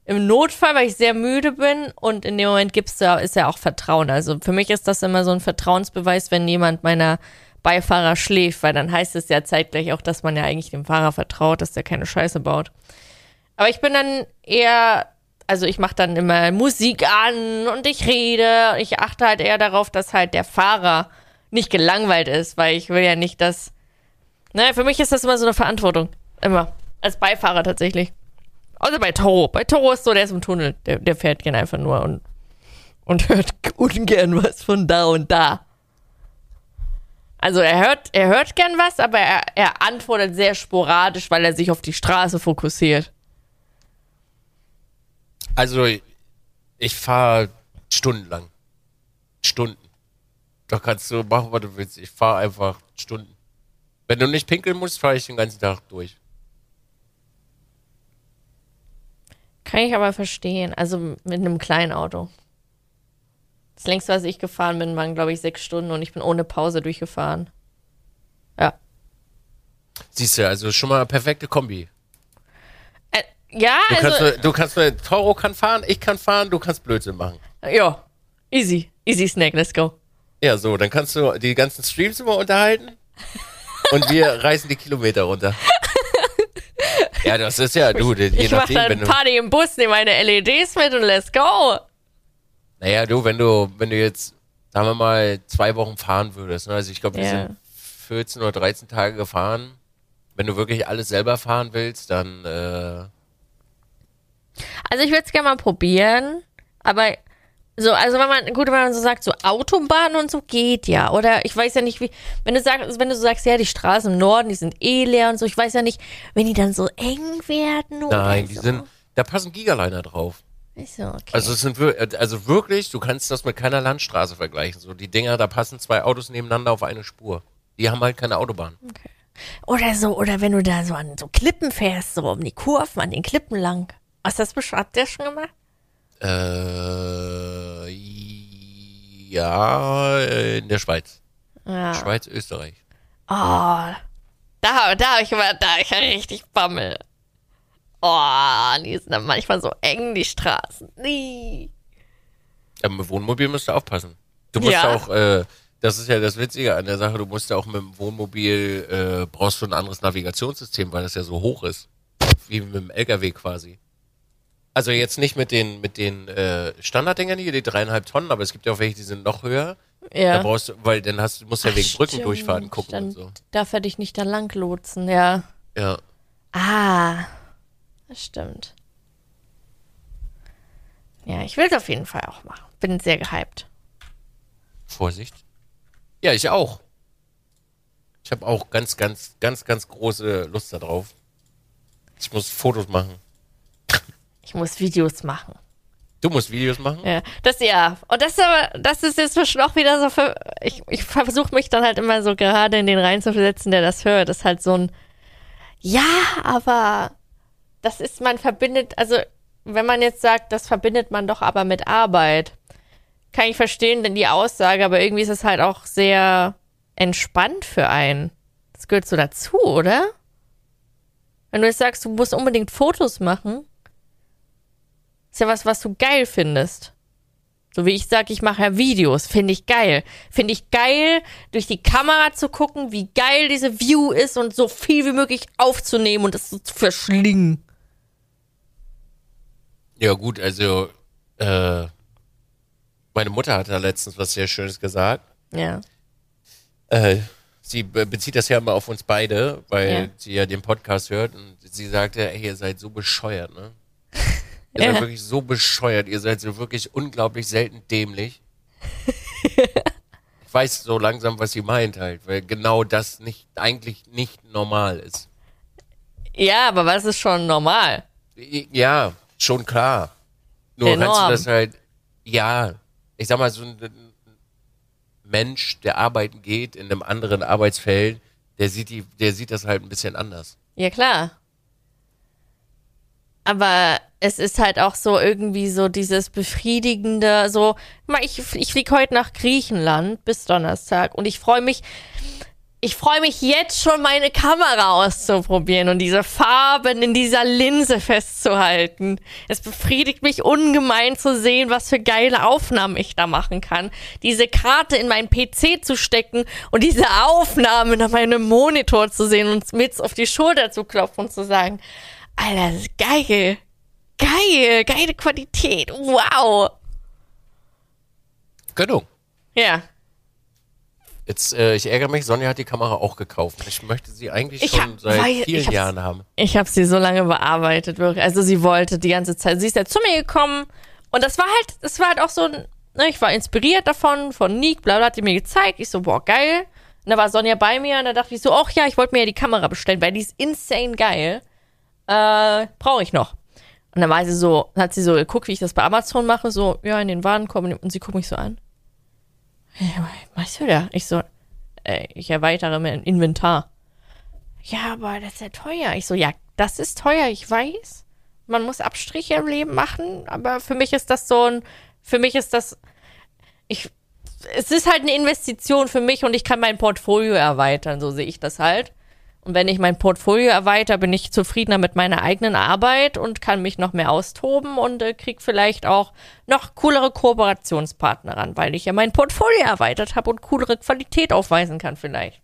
im Notfall, weil ich sehr müde bin und in dem Moment gibt's ja, ist ja auch Vertrauen. Also für mich ist das immer so ein Vertrauensbeweis, wenn jemand meiner Beifahrer schläft, weil dann heißt es ja zeitgleich auch, dass man ja eigentlich dem Fahrer vertraut, dass der keine Scheiße baut. Aber ich bin dann eher, also ich mache dann immer Musik an und ich rede. Ich achte halt eher darauf, dass halt der Fahrer nicht gelangweilt ist, weil ich will ja nicht, dass. Naja, für mich ist das immer so eine Verantwortung. Immer. Als Beifahrer tatsächlich. Also bei Toro. Bei Toro ist so, der ist im Tunnel. Der, der fährt gern einfach nur und, und hört ungern was von da und da. Also er hört, er hört gern was, aber er, er antwortet sehr sporadisch, weil er sich auf die Straße fokussiert. Also, ich fahre stundenlang. Stunden. Da kannst du machen, was du willst. Ich fahre einfach Stunden. Wenn du nicht pinkeln musst, fahre ich den ganzen Tag durch. Kann ich aber verstehen. Also mit einem kleinen Auto. Das längste, was ich gefahren bin, waren, glaube ich, sechs Stunden und ich bin ohne Pause durchgefahren. Ja. Siehst du, also schon mal eine perfekte Kombi. Äh, ja, Du kannst, also. nur- du kannst, nur- Toro kann fahren, ich kann fahren, du kannst Blödsinn machen. Ja. Easy. Easy Snack, let's go. Ja, so, dann kannst du die ganzen Streams immer unterhalten und wir reißen die Kilometer runter. Ja, das ist ja, du, je Ich mach nachdem, wenn dann du, Party im Bus, nehme meine LEDs mit und let's go. Naja, du, wenn du, wenn du jetzt, sagen wir mal, zwei Wochen fahren würdest, ne? also ich glaube, wir Ja. sind 14 oder 13 Tage gefahren. Wenn du wirklich alles selber fahren willst, dann, äh, Also ich würde es gerne mal probieren, aber so, also wenn man, gut, wenn man so sagt, so Autobahn und so geht ja. Oder ich weiß ja nicht, wie, wenn du sagst, wenn du so sagst, ja, die Straßen im Norden, die sind eh leer und so, ich weiß ja nicht, wenn die dann so eng werden oder nein, die so. sind, da passen Gigaliner drauf. So, okay. Also es sind also wirklich, du kannst das mit keiner Landstraße vergleichen. So die Dinger, da passen zwei Autos nebeneinander auf eine Spur. Die haben halt keine Autobahn. Oder so, oder wenn du da so an so Klippen fährst, so um die Kurven, an den Klippen lang. Hast du das besch- habt ihr das schon gemacht? Äh, ja, in der Schweiz. Ja. Schweiz, Österreich. Oh, da, da habe ich immer, da ich richtig Bammel. Oh, die sind dann manchmal so eng, die Straßen. Nee. Ja, mit Wohnmobil musst du aufpassen. Du musst Ja. auch, äh, das ist ja das Witzige an der Sache, du musst ja auch mit dem Wohnmobil, äh, brauchst du ein anderes Navigationssystem, weil das ja so hoch ist. Wie mit dem LKW quasi. Also jetzt nicht mit den, mit den äh, Standarddingern hier, die dreieinhalb Tonnen, aber es gibt ja auch welche, die sind noch höher. Da Ja. brauchst du, weil dann hast du, musst ja Ach, wegen Brückendurchfahrten stimmt. gucken Dann und so. Darf er dich nicht da lang lotsen, ja. Ja. Ah, das stimmt. Ja, ich will es auf jeden Fall auch machen. Bin sehr gehypt. Vorsicht. Ja, ich auch. Ich habe auch ganz, ganz, ganz, ganz große Lust darauf. Ich muss Fotos machen. Ich muss Videos machen. Du musst Videos machen? Ja, das ja. Und das aber, das ist jetzt schon auch wieder so für, ich, ich versuche mich dann halt immer so gerade in den reinzuversetzen, der das hört. Das ist halt so ein, ja, aber das ist, man verbindet, also wenn man jetzt sagt, das verbindet man doch aber mit Arbeit, kann ich verstehen, denn die Aussage, aber irgendwie ist es halt auch sehr entspannt für einen. Das gehört so dazu, oder? Wenn du jetzt sagst, du musst unbedingt Fotos machen, ist ja was, was du geil findest. So wie ich sage, ich mache ja Videos, finde ich geil. Finde ich geil, durch die Kamera zu gucken, wie geil diese View ist und so viel wie möglich aufzunehmen und das so zu verschlingen. Ja, gut, also, äh, meine Mutter hat da letztens was sehr Schönes gesagt. Ja. Äh, sie be bezieht das ja immer auf uns beide, weil Ja. sie ja den Podcast hört und sie sagte, ey, ihr seid so bescheuert, ne? Ihr Ja. seid wirklich so bescheuert, ihr seid so wirklich unglaublich selten dämlich. ich weiß so langsam, was sie meint halt, weil genau das nicht, eigentlich nicht normal ist. Ja, aber was ist schon normal? Ja, schon klar. Nur Der kannst du das halt, ja, ich sag mal, so ein Mensch, der arbeiten geht in einem anderen Arbeitsfeld, der sieht die, der sieht das halt ein bisschen anders. Ja, klar. Aber es ist halt auch so irgendwie so dieses befriedigende, so, ich, ich fliege heute nach Griechenland bis Donnerstag und ich freue mich, ich freue mich jetzt schon, meine Kamera auszuprobieren und diese Farben in dieser Linse festzuhalten. Es befriedigt mich ungemein zu sehen, was für geile Aufnahmen ich da machen kann. Diese Karte in meinen PC zu stecken und diese Aufnahmen auf meinem Monitor zu sehen und mit auf die Schulter zu klopfen und zu sagen, Alter, das ist geil. Geil, geile Qualität. Wow. Genau. Ja. Jetzt, äh, ich ärgere mich, Sonja hat die Kamera auch gekauft. Ich möchte sie eigentlich Ich schon hab- seit weil- vielen Jahren haben. Ich habe sie so lange bearbeitet, wirklich. Also sie wollte die ganze Zeit. Sie ist ja zu mir gekommen und das war halt, das war halt auch so ein, ne, ich war inspiriert davon, von Nick, bla bla, hat die mir gezeigt. Ich so, boah, geil. Und da war Sonja bei mir und da dachte ich so, ach ja, ich wollte mir ja die Kamera bestellen, weil die ist insane geil. Äh, brauche ich noch. Und dann war sie so, hat sie so geguckt, wie ich das bei Amazon mache, so, ja, in den Warenkorb und sie guckt mich so an. Was du da? Ich so, äh, ich erweitere mein Inventar. Ja, aber das ist ja teuer. Ich so, ja, das ist teuer, ich weiß. Man muss Abstriche im Leben machen, aber für mich ist das so ein, für mich ist das, ich, es ist halt eine Investition für mich und ich kann mein Portfolio erweitern, so sehe ich das halt. Und wenn ich mein Portfolio erweitere, bin ich zufriedener mit meiner eigenen Arbeit und kann mich noch mehr austoben und äh, krieg vielleicht auch noch coolere Kooperationspartner ran, weil ich ja mein Portfolio erweitert habe und coolere Qualität aufweisen kann vielleicht.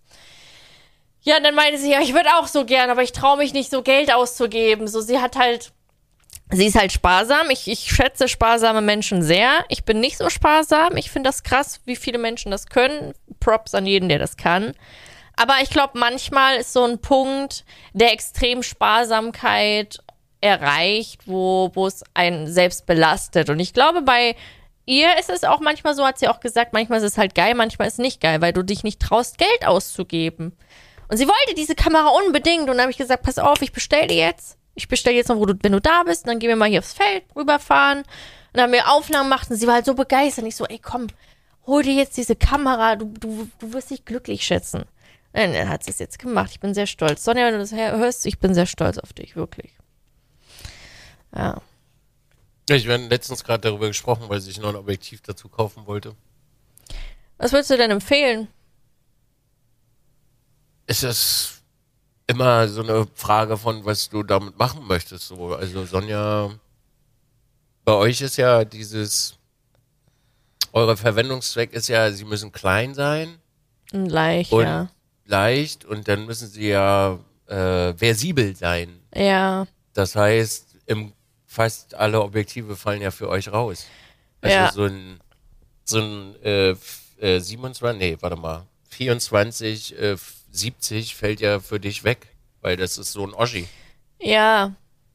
Ja, und dann meinte sie, ja, ich würde auch so gern, aber ich traue mich nicht, so Geld auszugeben. So, sie hat halt, sie ist halt sparsam. Ich, ich schätze sparsame Menschen sehr. Ich bin nicht so sparsam. Ich finde das krass, wie viele Menschen das können. Props an jeden, der das kann. Aber ich glaube, manchmal ist so ein Punkt der extremen Sparsamkeit erreicht, wo, es einen selbst belastet. Und ich glaube, bei ihr ist es auch manchmal so, hat sie auch gesagt, manchmal ist es halt geil, manchmal ist es nicht geil, weil du dich nicht traust, Geld auszugeben. Und sie wollte diese Kamera unbedingt. Und dann habe ich gesagt, pass auf, ich bestelle die jetzt. Ich bestelle jetzt noch, wo du, wenn du da bist. Und dann gehen wir mal hier aufs Feld rüberfahren. Und dann haben wir Aufnahmen gemacht. Und sie war halt so begeistert. Und ich so, ey, komm, hol dir jetzt diese Kamera. Du, du, du wirst dich glücklich schätzen. Dann hat es jetzt gemacht. Ich bin sehr stolz. Sonja, wenn du das hörst, ich bin sehr stolz auf dich, wirklich. Ja. Ich habe letztens gerade darüber gesprochen, weil ich noch ein Objektiv dazu kaufen wollte. Was würdest du denn empfehlen? ist es immer so eine Frage von, was du damit machen möchtest. So. Also Sonja, bei euch ist ja dieses, eure Verwendungszweck ist ja, sie müssen klein sein Leicht, und ja. Leicht und dann müssen sie ja äh, versibel sein. Ja. Das heißt, im, fast alle Objektive fallen ja für euch raus. Also Ja. so ein, so ein äh, äh, 27, nee, warte mal, 24, äh, 70 fällt ja für dich weg, weil das ist so ein Oschi. Ja.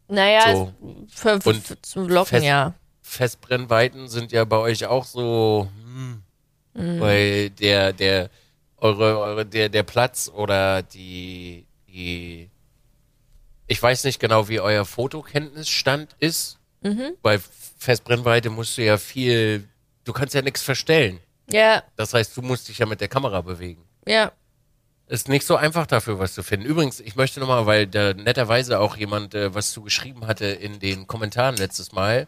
Naja, So. für, für, für zum Locken, fest- ja. Festbrennweiten sind ja bei euch auch so, hm, Mhm. weil der, der, eure, eure, der, der Platz oder die, die, ich weiß nicht genau, wie euer Fotokenntnisstand ist. Mhm. Bei Festbrennweite musst du ja viel, du kannst ja nichts verstellen. Ja, Das heißt, du musst dich ja mit der Kamera bewegen. ja. Ist nicht so einfach dafür, was zu finden. Übrigens, ich möchte nochmal, weil da netterweise auch jemand äh, was zu geschrieben hatte in den Kommentaren letztes Mal,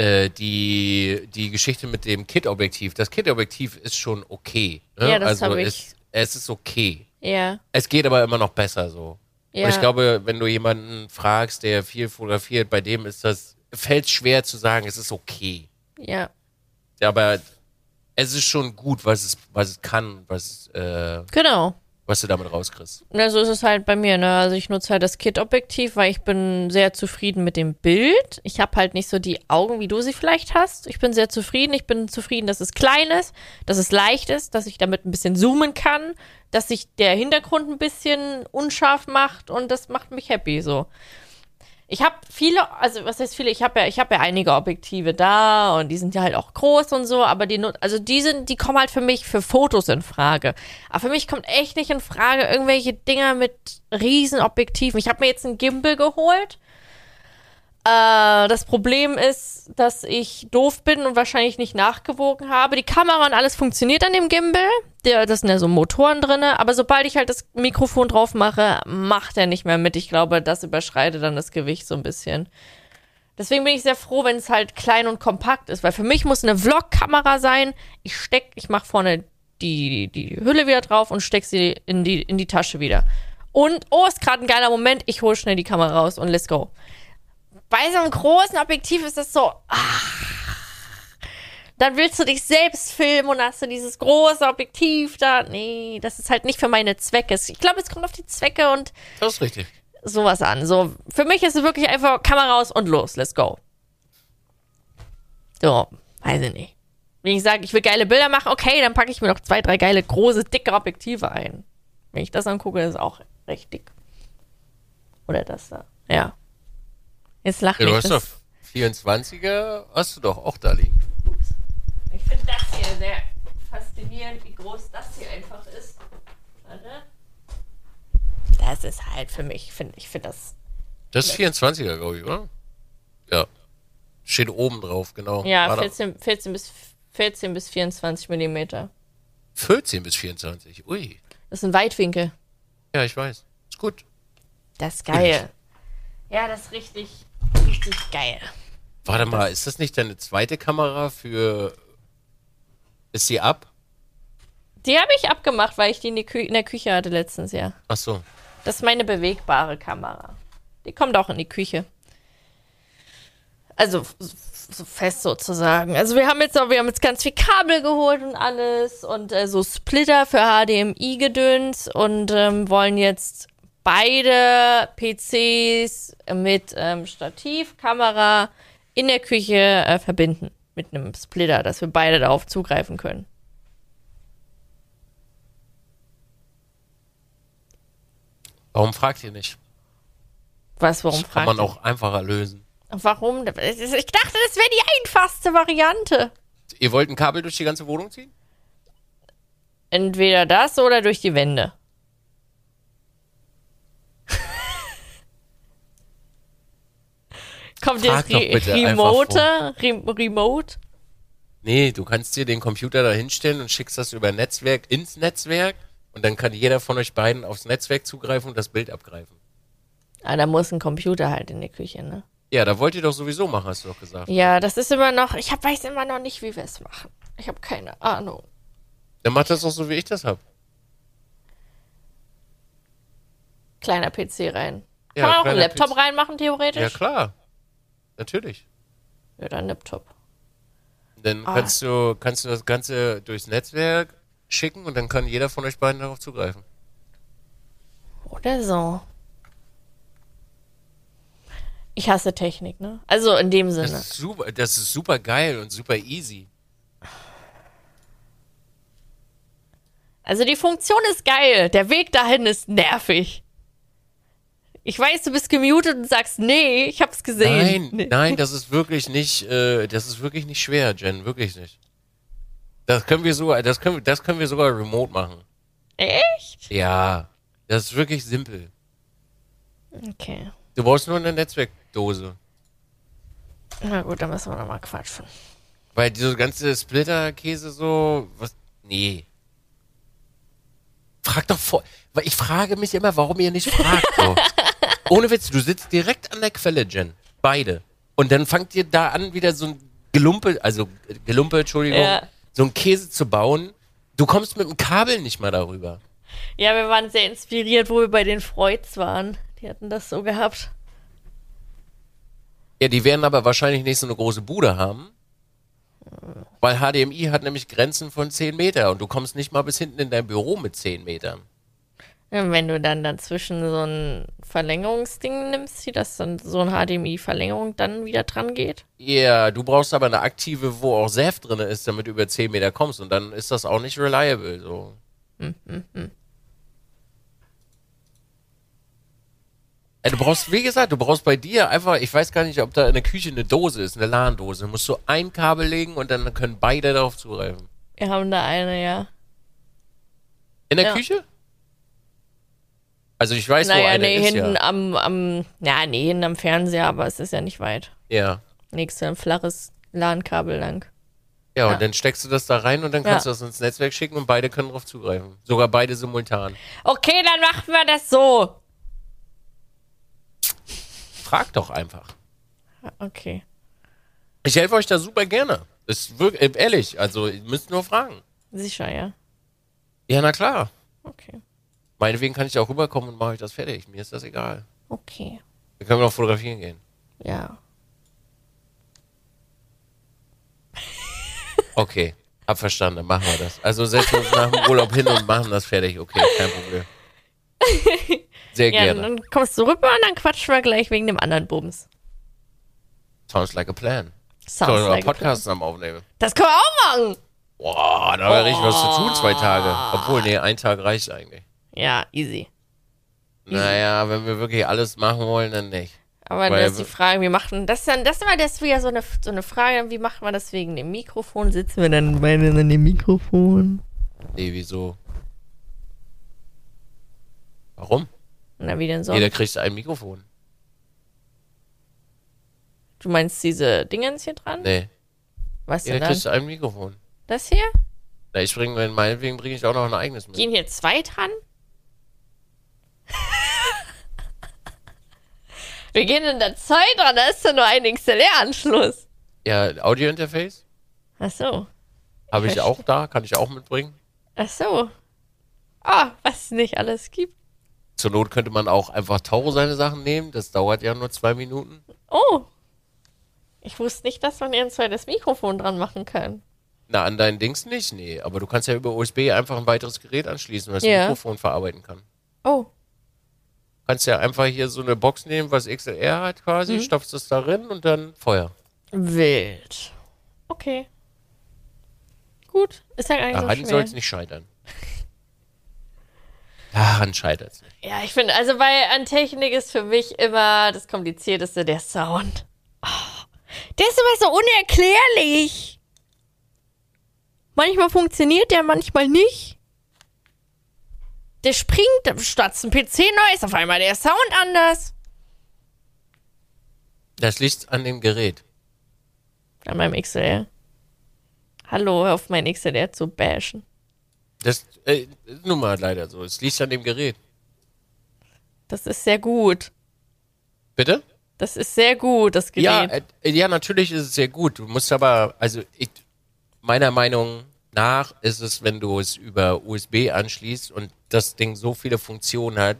äh, die, die Geschichte mit dem Kit-Objektiv. Das Kit-Objektiv ist schon okay. Ne? Ja, das also ich. Es, es ist okay. Ja. Es geht aber immer noch besser so. Ja. Und ich glaube, wenn du jemanden fragst, der viel fotografiert, bei dem ist das, fällt schwer zu sagen, es ist okay. Ja. Aber es ist schon gut, was es, was es kann, was, äh, Genau. Was du damit rauskriegst. Na, so ist es halt bei mir, ne? Also ich nutze halt das Kit-Objektiv, weil ich bin sehr zufrieden mit dem Bild. Ich habe halt nicht so die Augen, wie du sie vielleicht hast. Ich bin sehr zufrieden. Ich bin zufrieden, dass es klein ist, dass es leicht ist, dass ich damit ein bisschen zoomen kann, dass sich der Hintergrund ein bisschen unscharf macht und das macht mich happy so. Ich habe viele, also was heißt viele? Ich habe ja, ich habe ja einige Objektive da und die sind ja halt auch groß und so, aber die, also die sind, die kommen halt für mich für Fotos in Frage. Aber für mich kommt echt nicht in Frage irgendwelche Dinger mit riesen Objektiven. Ich habe mir jetzt einen Gimbal geholt. Äh, das Problem ist, dass ich doof bin und wahrscheinlich nicht nachgewogen habe. Die Kamera und alles funktioniert an dem Gimbal. Der, das sind ja so Motoren drinne. Aber sobald ich halt das Mikrofon drauf mache, macht er nicht mehr mit. Ich glaube, das überschreitet dann das Gewicht so ein bisschen. Deswegen bin ich sehr froh, wenn es halt klein und kompakt ist, weil für mich muss eine Vlog-Kamera sein. Ich steck, ich mache vorne die, die Hülle wieder drauf und steck sie in die, in die Tasche wieder. Und, oh, ist gerade ein geiler Moment, ich hole schnell die Kamera raus und let's go. Bei so einem großen Objektiv ist das so, ah, dann willst du dich selbst filmen und hast du dieses große Objektiv da. Nee, das ist halt nicht für meine Zwecke. Ich glaube, es kommt auf die Zwecke und Das ist richtig. sowas an. So, für mich ist es wirklich einfach Kamera raus und los, let's go. So, weiß ich nicht. Wenn ich sage, ich will geile Bilder machen, okay, dann packe ich mir noch zwei, drei geile, große, dicke Objektive ein. Wenn ich das angucke, ist es auch recht dick. Oder das da. Ja. Jetzt lacht Ja, du hast doch das. 24er, hast du doch auch da liegen. Ich finde das hier sehr faszinierend, wie groß das hier einfach ist. Warte. Das ist halt für mich, finde ich, finde das. Das ist 24er, glaube ich, oder? Ja. Steht oben drauf, genau. Ja, Warte. 14, 14, bis, 14 bis 24 Millimeter. 14 bis 24. Ui. Das ist ein Weitwinkel. Ja, ich weiß. Ist gut. Das ist geil. Ja, das ist richtig, richtig geil. Warte mal, ist das nicht deine zweite Kamera für. Ist sie ab? Die habe ich abgemacht, weil ich die in, die Kü in der Küche hatte letztens, ja. Ach so. Das ist meine bewegbare Kamera. Die kommt auch in die Küche. Also so- fest sozusagen. Also wir haben jetzt auch, wir haben jetzt ganz viel Kabel geholt und alles und äh, so Splitter für HDMI-Gedöns und ähm, wollen jetzt beide PCs mit ähm, Stativ, Kamera in der Küche äh, verbinden. Mit einem Splitter, dass wir beide darauf zugreifen können. Warum fragt ihr nicht? Was, warum Das kann fragt man ihr? auch einfacher lösen. Warum? Ich dachte, das wäre die einfachste Variante. Ihr wollt ein Kabel durch die ganze Wohnung ziehen? Entweder das oder durch die Wände. Kommt Frag jetzt Re bitte Remote? Re Remote? Nee, du kannst dir den Computer da hinstellen und schickst das über Netzwerk ins Netzwerk und dann kann jeder von euch beiden aufs Netzwerk zugreifen und das Bild abgreifen. Ah, da muss ein Computer halt in die Küche, ne? Ja, da wollt ihr doch sowieso machen, hast du doch gesagt. Ja, das ist immer noch, ich hab, weiß immer noch nicht, wie wir es machen. Ich habe keine Ahnung. Dann macht das doch so, wie ich das hab. Kleiner PC rein. Ja, Kann man auch einen Laptop PC. reinmachen, theoretisch? Ja, klar. Natürlich. Ja, dann Laptop. Dann Ah. kannst du, kannst du das Ganze durchs Netzwerk schicken und dann kann jeder von euch beiden darauf zugreifen. Oder so. Ich hasse Technik, ne? Also in dem Das Sinne. ist super, das ist super geil und super easy. Also die Funktion ist geil. Der Weg dahin ist nervig. Ich weiß, du bist gemutet und sagst, nee, ich hab's gesehen. Nein, Nee. nein, das ist wirklich nicht, äh, das ist wirklich nicht schwer, Jen, wirklich nicht. Das können wir sogar, das können, wir- das können wir sogar remote machen. Echt? Ja, das ist wirklich simpel. Okay. Du brauchst nur eine Netzwerkdose. Na gut, dann müssen wir nochmal quatschen. Weil diese ganze Splitter-Käse so, was, nee. Frag doch vor, weil ich frage mich immer, warum ihr nicht fragt, so. Ohne Witz, du sitzt direkt an der Quelle, Jen. Beide. Und dann fangt ihr da an, wieder so ein Gelumpe, also äh, Gelumpe, Entschuldigung, Ja. so ein Käse zu bauen. Du kommst mit dem Kabel nicht mal darüber. Ja, wir waren sehr inspiriert, wo wir bei den Freuds waren. Die hatten das so gehabt. Ja, die werden aber wahrscheinlich nicht so eine große Bude haben. Weil HDMI hat nämlich Grenzen von 10 Meter und du kommst nicht mal bis hinten in dein Büro mit 10 Metern. Ja, Wenn du dann dazwischen so ein Verlängerungsding nimmst, die das dann so ein HDMI-Verlängerung dann wieder dran geht. Ja, du brauchst aber eine aktive, wo auch Saft drin ist, damit du über 10 Meter kommst und dann ist das auch nicht reliable. So. Äh, Du brauchst, wie gesagt, du brauchst bei dir einfach, ich weiß gar nicht, ob da in der Küche eine Dose ist, eine LAN-Dose. Du musst so ein Kabel legen und dann können beide darauf zugreifen. Wir haben da eine, ja. In der Ja. Küche? Also ich weiß, wo naja, eine nee, ist, hinten ja. am, am, ja, nee, hinten am Fernseher, aber es ist ja nicht weit. Ja. Nächste ein flaches LAN-Kabel lang. Ja, Ja. und dann steckst du das da rein und dann kannst Ja. du das ins Netzwerk schicken und beide können darauf zugreifen. Sogar beide simultan. Okay, dann machen wir das so. Frag doch einfach. Okay. Ich helfe euch da super gerne. Ist wirklich, ehrlich, also ihr müsst nur fragen. Sicher, ja. Ja, na klar. Okay. Meinetwegen kann ich auch rüberkommen und mache euch das fertig. Mir ist das egal. Okay. Wir können noch fotografieren gehen. Ja. Okay, hab verstanden, dann machen wir das. Also setzen wir uns nach dem Urlaub hin und machen das fertig. Okay, kein Problem. Sehr Ja, gerne. dann kommst du rüber und dann quatschen wir gleich wegen dem anderen Bums. Sounds like a plan. Sounds Sollen wir like Podcasts zusammen aufnehmen? Das können wir auch machen. Boah, da haben wir richtig was zu tun, zwei Tage. Obwohl, nee, ein Tag reicht eigentlich. Ja, easy. Naja, wenn wir wirklich alles machen wollen, dann nicht. Aber Weil das ist die Frage, wie machen das dann, das war das wieder so eine, so eine Frage, wie machen wir das wegen dem Mikrofon? Sitzen wir dann beide an dem Mikrofon? Nee, wieso? Warum? Na, wie denn so? Jeder kriegt ein Mikrofon. Du meinst diese Dingens hier dran? Nee, Was denn jeder dann? kriegt ein Mikrofon. Das hier? Na, ich bringe, meinetwegen bringe ich auch noch ein eigenes mit. Gehen hier zwei dran? Wir gehen in der zwei dran, da ist ja nur ein XLR-Anschluss. Ja, Audio-Interface Ach so. habe ich verstehe. auch da, kann ich auch mitbringen. Ach so. Ah, was es nicht alles gibt. Zur Not könnte man auch einfach Tauro seine Sachen nehmen. Das dauert ja nur zwei Minuten. Oh. Ich wusste nicht, dass man hier ein zweites Mikrofon dran machen kann. Na, an deinen Dings nicht, nee. Aber du kannst ja über USB einfach ein weiteres Gerät anschließen, was Ja. das Mikrofon verarbeiten kann. Oh. Kannst ja einfach hier so eine Box nehmen, was XLR hat quasi, Mhm. stopfst es darin und dann Feuer. Wild. Okay. Gut. Ist ja gar nicht Daran so soll es nicht scheitern. Daran scheitert es nicht. Ja, ich finde, also bei an Technik ist für mich immer das Komplizierteste der Sound. Oh, der ist immer so unerklärlich. Manchmal funktioniert der, manchmal nicht. Der springt, statt ein PC neu ist auf einmal der Sound anders. Das liegt an dem Gerät. An meinem XLR. Hallo, hör auf mein XLR zu bashen. Das äh, ist nun mal leider so. Es liegt an dem Gerät. Das ist sehr gut. Bitte? Das ist sehr gut, das Ja, Gerät. äh, ja, natürlich ist es sehr gut. Du musst aber, also ich, meiner Meinung nach ist es, wenn du es über USB anschließt und das Ding so viele Funktionen hat,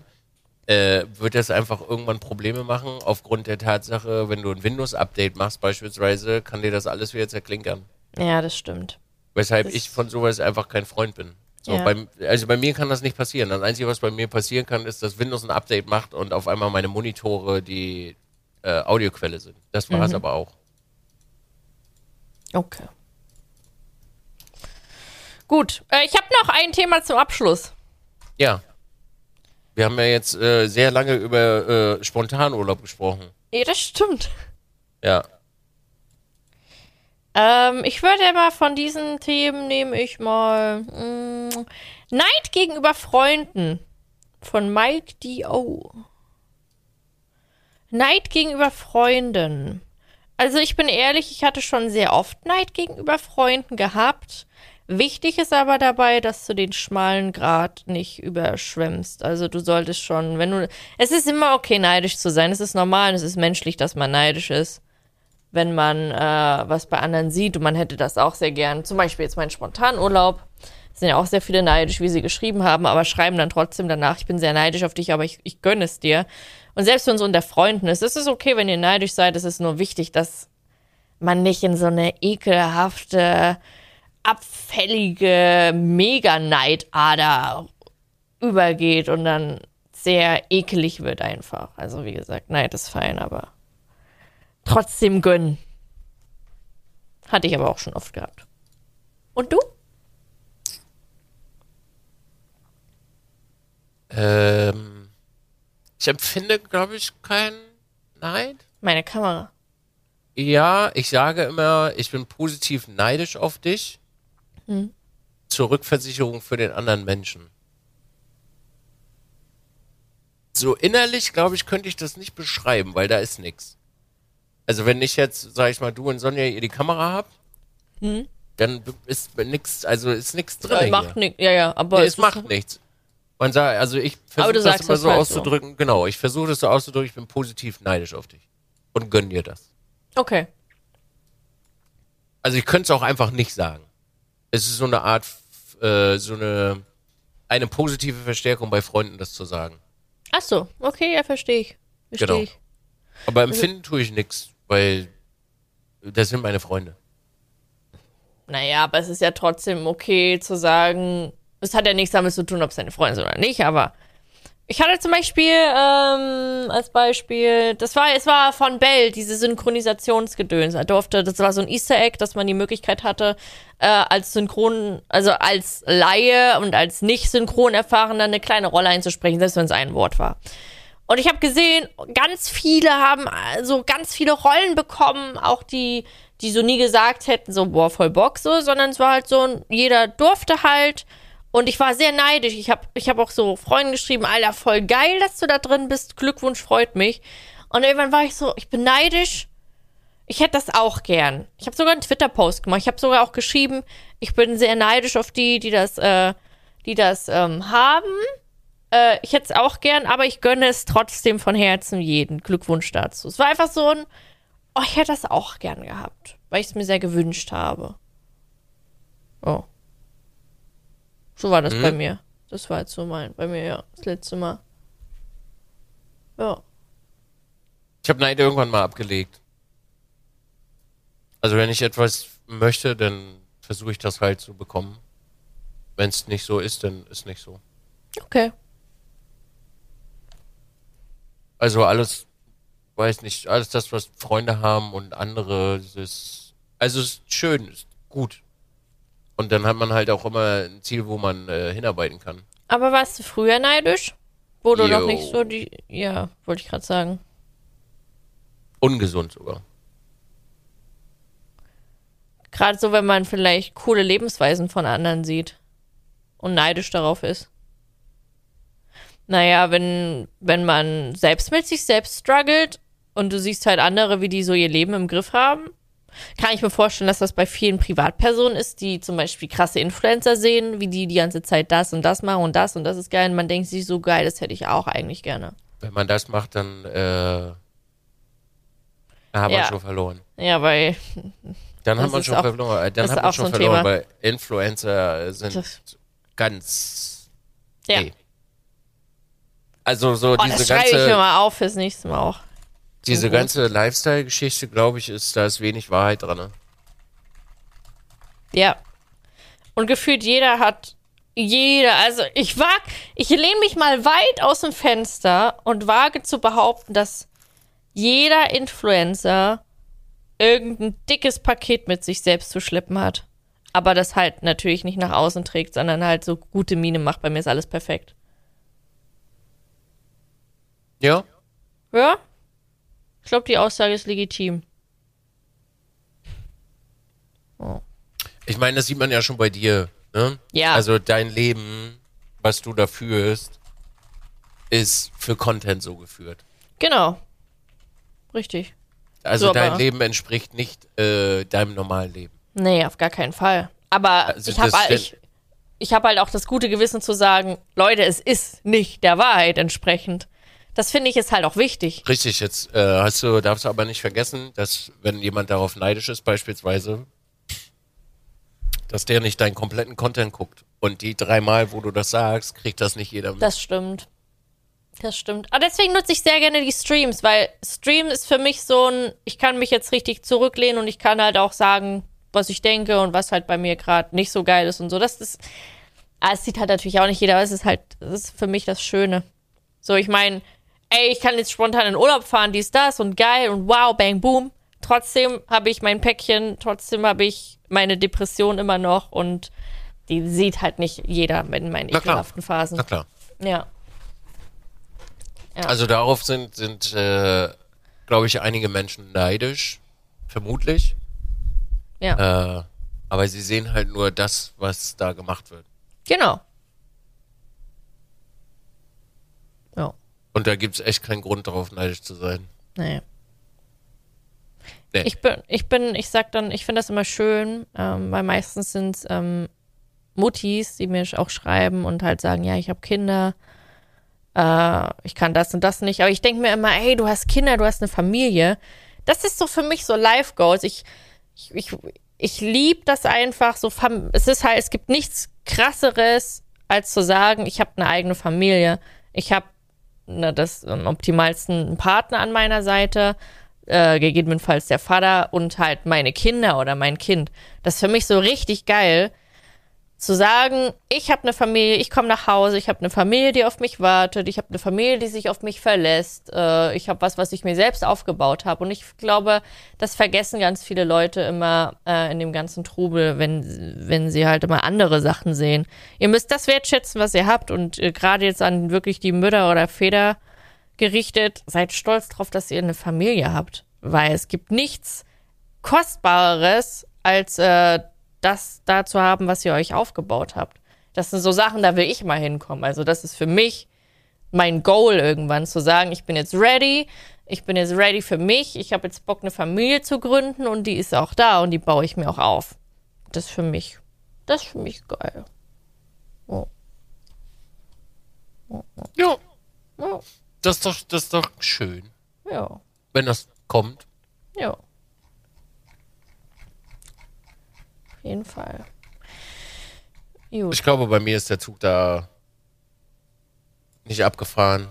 äh, wird das einfach irgendwann Probleme machen, aufgrund der Tatsache, wenn du ein Windows-Update machst beispielsweise, kann dir das alles wieder zerklinkern. Ja, das stimmt. Weshalb Das- ich von sowas einfach kein Freund bin. So, Ja. beim, also bei mir kann das nicht passieren. Das Einzige, was bei mir passieren kann, ist, dass Windows ein Update macht und auf einmal meine Monitore die äh, Audioquelle sind. Das war es Mhm. aber auch. Okay. Gut, äh, ich habe noch ein Thema zum Abschluss. Ja. Wir haben ja jetzt äh, sehr lange über äh, Spontanurlaub gesprochen. Ja, das stimmt. Ja. Ähm, ich würde mal von diesen Themen nehme ich mal mh, Neid gegenüber Freunden von Mike D.O. Neid gegenüber Freunden. Also ich bin ehrlich, ich hatte schon sehr oft Neid gegenüber Freunden gehabt. Wichtig ist aber dabei, dass du den schmalen Grat nicht überschwemmst. Also du solltest schon, wenn du, es ist immer okay, neidisch zu sein. Es ist normal, und es ist menschlich, dass man neidisch ist wenn man äh, was bei anderen sieht und man hätte das auch sehr gern. Zum Beispiel jetzt mein Spontanurlaub. Es sind ja auch sehr viele neidisch, wie sie geschrieben haben, aber schreiben dann trotzdem danach, ich bin sehr neidisch auf dich, aber ich, ich gönne es dir. Und selbst wenn es unter Freunden ist, es ist okay, wenn ihr neidisch seid, es ist nur wichtig, dass man nicht in so eine ekelhafte, abfällige Mega-Neidader übergeht und dann sehr ekelig wird einfach. Also wie gesagt, Neid ist fein, aber trotzdem gönnen. Hatte ich aber auch schon oft gehabt. Und du? Ähm, ich empfinde, glaube ich, keinen Neid. Meine Kamera. Ja, ich sage immer, ich bin positiv neidisch auf dich. Zur Rückversicherung für den anderen Menschen. So innerlich, glaube ich, könnte ich das nicht beschreiben, weil da ist nix. Also wenn ich jetzt, sag ich mal, du und Sonja ihr die Kamera habt, dann b- ist nix, also ist nix drin. macht nichts. Ja, ja, aber Nee, es macht nichts. Man sagt, also ich versuche das sagst immer so halt so. auszudrücken, genau, ich versuche das so auszudrücken, ich bin positiv neidisch auf dich. Und gönn dir das. Okay. Also ich könnte es auch einfach nicht sagen. Es ist so eine Art, äh, so eine, eine positive Verstärkung bei Freunden, das zu sagen. Ach so, okay, ja, verstehe ich. Verstehe Genau. ich. Aber empfinden tue ich nichts, weil das sind meine Freunde. Naja, aber es ist ja trotzdem okay zu sagen, es hat ja nichts damit zu tun, ob es deine Freunde sind oder nicht, aber ich hatte zum Beispiel, ähm, als Beispiel, das war, es war von Bell, diese Synchronisationsgedöns. Er durfte, das war so ein Easter Egg, dass man die Möglichkeit hatte, äh, als Synchron, also als Laie und als nicht synchron erfahrener eine kleine Rolle einzusprechen, selbst wenn es ein Wort war. Und ich habe gesehen, ganz viele haben also ganz viele Rollen bekommen, auch die, die so nie gesagt hätten, so, boah, voll Bock so, sondern es war halt so, jeder durfte halt. Und ich war sehr neidisch. Ich habe ich hab auch so Freunden geschrieben, Alter, voll geil, dass du da drin bist. Glückwunsch, freut mich. Und irgendwann war ich so, ich bin neidisch. Ich hätte das auch gern. Ich habe sogar einen Twitter-Post gemacht. Ich habe sogar auch geschrieben, ich bin sehr neidisch auf die, die das, äh, die das ähm, haben. Äh, ich hätte es auch gern, aber ich gönne es trotzdem von Herzen jeden. Glückwunsch dazu. Es war einfach so ein, oh, ich hätte das auch gern gehabt, weil ich es mir sehr gewünscht habe. Oh. So war das bei mir. Das war jetzt so mein, bei mir, ja, das letzte Mal. Ja. Ich habe Neid irgendwann mal abgelegt. Also wenn ich etwas möchte, dann versuche ich das halt zu bekommen. Wenn es nicht so ist, dann ist nicht so. Okay. Also alles, weiß nicht, alles das, was Freunde haben und andere, das ist, also es ist schön, ist gut. Und dann hat man halt auch immer ein Ziel, wo man äh, hinarbeiten kann. Aber warst du früher neidisch? Wo du noch nicht so die. Ja, wollte ich gerade sagen. Ungesund sogar. Gerade so, wenn man vielleicht coole Lebensweisen von anderen sieht und neidisch darauf ist. Naja, wenn, wenn man selbst mit sich selbst struggelt und du siehst halt andere, wie die so ihr Leben im Griff haben, kann ich mir vorstellen, dass das bei vielen Privatpersonen ist, die zum Beispiel krasse Influencer sehen, wie die die ganze Zeit das und das machen und das und das ist geil. Und man denkt sich so geil, das hätte ich auch eigentlich gerne. Wenn man das macht, dann äh, hat man Ja. schon verloren. Ja, weil Dann Das hat man ist schon auch- verloren. Äh, Dann das hat man auch schon so verloren, Thema. weil Influencer sind Das- ganz. ja. Nee. Also so Oh, diese das schreibe ich mir ganze, mal auf fürs nächste Mal auch. Diese gut. ganze Lifestyle-Geschichte, glaube ich, ist, da ist wenig Wahrheit dran. Ne? Ja. Und gefühlt jeder hat, jeder, also ich wag, ich lehne mich mal weit aus dem Fenster und wage zu behaupten, dass jeder Influencer irgendein dickes Paket mit sich selbst zu schleppen hat. Aber das halt natürlich nicht nach außen trägt, sondern halt so gute Miene macht. Bei mir ist alles perfekt. Ja? Ja? Ich glaube, die Aussage ist legitim. Ich meine, das sieht man ja schon bei dir. Ne? Ja. Also dein Leben, was du da führst, ist für Content so geführt. Genau. Richtig. Also So, dein Leben entspricht nicht äh, deinem normalen Leben. Nee, auf gar keinen Fall. Aber Also ich habe das ich, ich hab halt auch das gute Gewissen zu sagen, Leute, es ist nicht der Wahrheit entsprechend. Das finde ich ist halt auch wichtig. Richtig, jetzt äh, hast du, darfst du aber nicht vergessen, dass wenn jemand darauf neidisch ist, beispielsweise, dass der nicht deinen kompletten Content guckt. Und die dreimal, wo du das sagst, kriegt das nicht jeder mit. Das stimmt. Das stimmt. Aber deswegen nutze ich sehr gerne die Streams, weil Stream ist für mich so ein, ich kann mich jetzt richtig zurücklehnen und ich kann halt auch sagen, was ich denke und was halt bei mir gerade nicht so geil ist und so. Das ist, ah, es sieht halt natürlich auch nicht jeder, aber es ist halt, das ist für mich das Schöne. So, ich meine, ey, ich kann jetzt spontan in Urlaub fahren, dies, das und geil und wow, bang, boom. Trotzdem habe ich mein Päckchen, trotzdem habe ich meine Depression immer noch und die sieht halt nicht jeder in meinen Na klar. ekelhaften Phasen. Na klar. Ja. Ja. Also darauf sind, sind äh, glaube ich, einige Menschen neidisch, vermutlich. Ja. Äh, aber sie sehen halt nur das, was da gemacht wird. Genau. Ja. Und da gibt's echt keinen Grund darauf, neidisch zu sein. Nee. Nee. Ich bin, ich bin, ich sag dann, ich finde das immer schön, ähm, weil meistens sind es ähm, Muttis, die mir auch schreiben und halt sagen, ja, ich habe Kinder, äh, ich kann das und das nicht. Aber ich denke mir immer, hey, du hast Kinder, du hast eine Familie. Das ist so für mich so Life Goals. Ich, ich, ich, ich liebe das einfach so. Fam es ist halt, es gibt nichts krasseres, als zu sagen, ich habe eine eigene Familie. Ich habe na, das am optimalsten einen Partner an meiner Seite, äh, gegebenenfalls der Vater und halt meine Kinder oder mein Kind. Das ist für mich so richtig geil, zu sagen, ich habe eine Familie, ich komme nach Hause, ich habe eine Familie, die auf mich wartet, ich habe eine Familie, die sich auf mich verlässt, äh, ich habe was, was ich mir selbst aufgebaut habe. Und ich glaube, das vergessen ganz viele Leute immer äh, in dem ganzen Trubel, wenn, wenn sie halt immer andere Sachen sehen. Ihr müsst das wertschätzen, was ihr habt und äh, gerade jetzt an wirklich die Mütter oder Väter gerichtet, seid stolz drauf, dass ihr eine Familie habt. Weil es gibt nichts Kostbareres, als äh, das da zu haben, was ihr euch aufgebaut habt. Das sind so Sachen, da will ich mal hinkommen. Also das ist für mich mein Goal irgendwann, zu sagen, ich bin jetzt ready, ich bin jetzt ready für mich, ich habe jetzt Bock, eine Familie zu gründen und die ist auch da und die baue ich mir auch auf. Das ist für mich, das ist für mich geil. Oh. Ja, Ja, das ist doch, das ist doch schön, ja, wenn das kommt. ja. Auf jeden Fall. Gut. Ich glaube, bei mir ist der Zug da nicht abgefahren.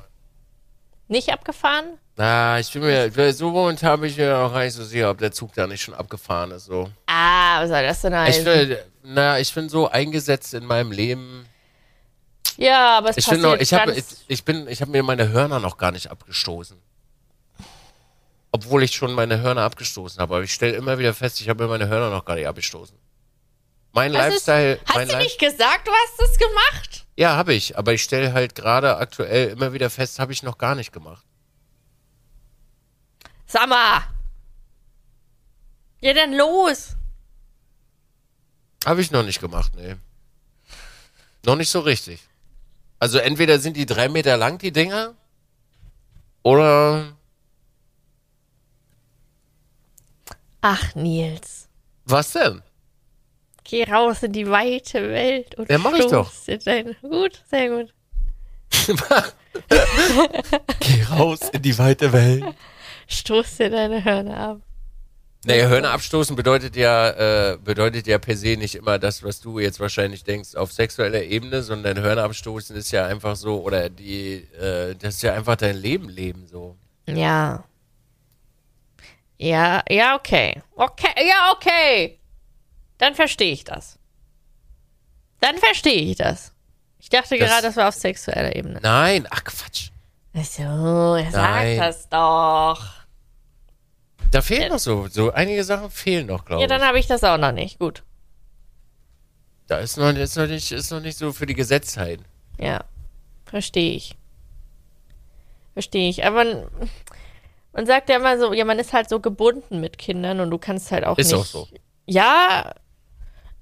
Nicht abgefahren? Na, ich bin mir, so momentan bin ich mir auch gar nicht so sicher, ob der Zug da nicht schon abgefahren ist. So. Ah, was soll das denn Ich heißen? bin, na, ich bin so eingesetzt in meinem Leben. ja, aber es Ich, passiert bin noch, ich, hab, ich, ich, bin, ich habe mir meine Hörner noch gar nicht abgestoßen. Obwohl ich schon meine Hörner abgestoßen habe. Aber ich stelle immer wieder fest, ich habe mir meine Hörner noch gar nicht abgestoßen. Mein ist- Lifestyle. Hast mein du Li- nicht gesagt, du hast es gemacht? Ja, habe ich. Aber ich stelle halt gerade aktuell immer wieder fest, habe ich noch gar nicht gemacht. Sag mal. Ja, dann los. Habe ich noch nicht gemacht, nee. Noch nicht so richtig. Also entweder sind die drei Meter lang, die Dinger, oder Ach, Nils. was denn? Geh raus in die weite Welt und Ja, mach ich doch. dir Deine... Gut, sehr gut. Geh raus in die weite Welt. Stoß dir deine Hörner ab. Naja, Hörner abstoßen bedeutet ja, äh, bedeutet ja per se nicht immer das, was du jetzt wahrscheinlich denkst, auf sexueller Ebene, sondern Hörner abstoßen ist ja einfach so, oder die, äh, das ist ja einfach dein Leben leben so. Ja. Ja, ja, okay. Okay, ja, okay. Dann verstehe ich das. Dann verstehe ich das. Ich dachte Das- gerade, das war auf sexueller Ebene. Nein, ach Quatsch. Ach so, er sagt das doch. Da fehlen noch so, so einige Sachen fehlen noch, glaube Ja, ich. dann habe ich das auch noch nicht. Gut. Da ist noch, ist noch nicht, ist noch nicht so für die Gesetzheit. Ja, verstehe ich. Verstehe ich. Aber man, man sagt ja immer so, ja, man ist halt so gebunden mit Kindern und du kannst halt auch Ist nicht. auch so. Ja,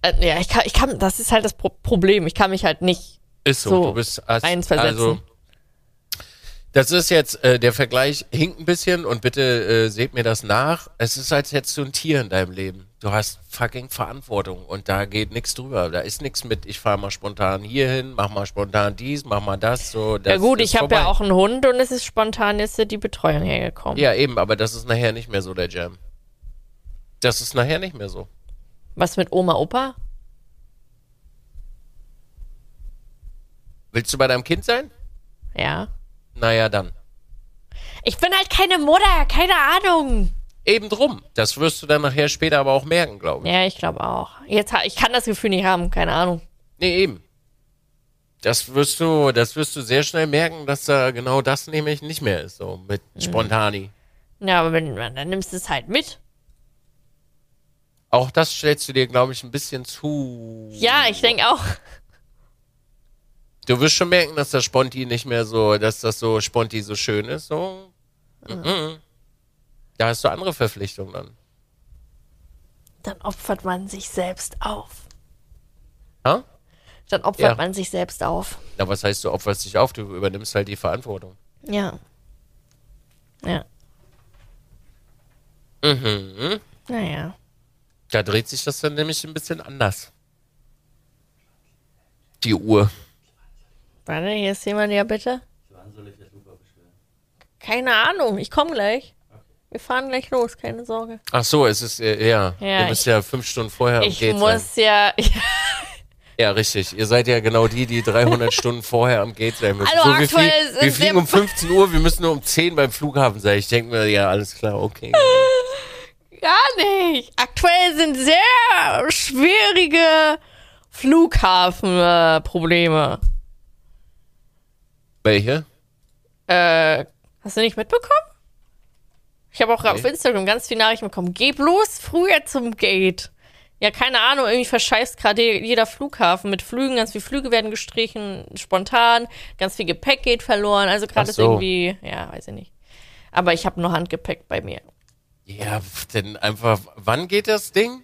äh, ja, ich kann, ich kann, das ist halt das Pro Problem. Ich kann mich halt nicht. Ist so. So, du bist als, reinsversetzen. also das ist jetzt äh, der Vergleich hinkt ein bisschen und bitte äh, seht mir das nach. Es ist als hättest du ein Tier in deinem Leben. Du hast fucking Verantwortung und da geht nichts drüber. Da ist nichts mit, ich fahre mal spontan hier hin, mach mal spontan dies, mach mal das. So, das ja gut, ist ich habe ja auch einen Hund und es ist spontan jetzt die Betreuung hergekommen. Ja, eben, aber das ist nachher nicht mehr so der Jam. Das ist nachher nicht mehr so. Was mit Oma, Opa? Willst du bei deinem Kind sein? Ja. Naja, dann. Ich bin halt keine Mutter, keine Ahnung. Eben drum. Das wirst du dann nachher später aber auch merken, glaube ich. Ja, ich glaube auch. Jetzt, ich kann das Gefühl nicht haben, keine Ahnung. Nee, eben. Das wirst du, das wirst du sehr schnell merken, dass da genau das nämlich nicht mehr ist, so mit Mhm. Spontani. Ja, aber wenn, dann nimmst du es halt mit. Auch das stellst du dir, glaube ich, ein bisschen zu. Ja, ich denke auch. Du wirst schon merken, dass das Sponti nicht mehr so, dass das so Sponti so schön ist, so. Mhm. Da hast du andere Verpflichtungen dann. Dann opfert man sich selbst auf. Ha? Dann opfert Ja. man sich selbst auf. Na, was heißt, du opferst dich auf, du übernimmst halt die Verantwortung. Ja. Ja. Mhm. Naja. Da dreht sich das dann nämlich ein bisschen anders. Die Uhr. Warte, hier ist jemand, ja bitte. Keine Ahnung, ich komme gleich. Wir fahren gleich los, keine Sorge. Ach so, es ist, äh, ja. Ja, Ihr müsst ich- ja fünf Stunden vorher am Ich Gate sein. muss ja. Ja, richtig. Ihr seid ja genau die, die 300 Stunden vorher am Gate sein müssen. Hallo, so, wir, sind wir fliegen um 15 Uhr, wir müssen nur um 10 beim Flughafen sein. Ich denke mir, ja, alles klar, okay. Gar nicht. Aktuell sind sehr schwierige Flughafenprobleme. Welche? Äh, hast du nicht mitbekommen? Ich habe auch Nee. auf Instagram ganz viele Nachrichten bekommen. Geh bloß früher zum Gate. Ja, keine Ahnung, irgendwie verscheißt gerade jeder Flughafen mit Flügen. Ganz viele Flüge werden gestrichen, spontan. Ganz viel Gepäck geht verloren. Also gerade Ach ist so. irgendwie, ja, weiß ich nicht. Aber ich habe nur Handgepäck bei mir. Ja, denn einfach, wann geht das Ding?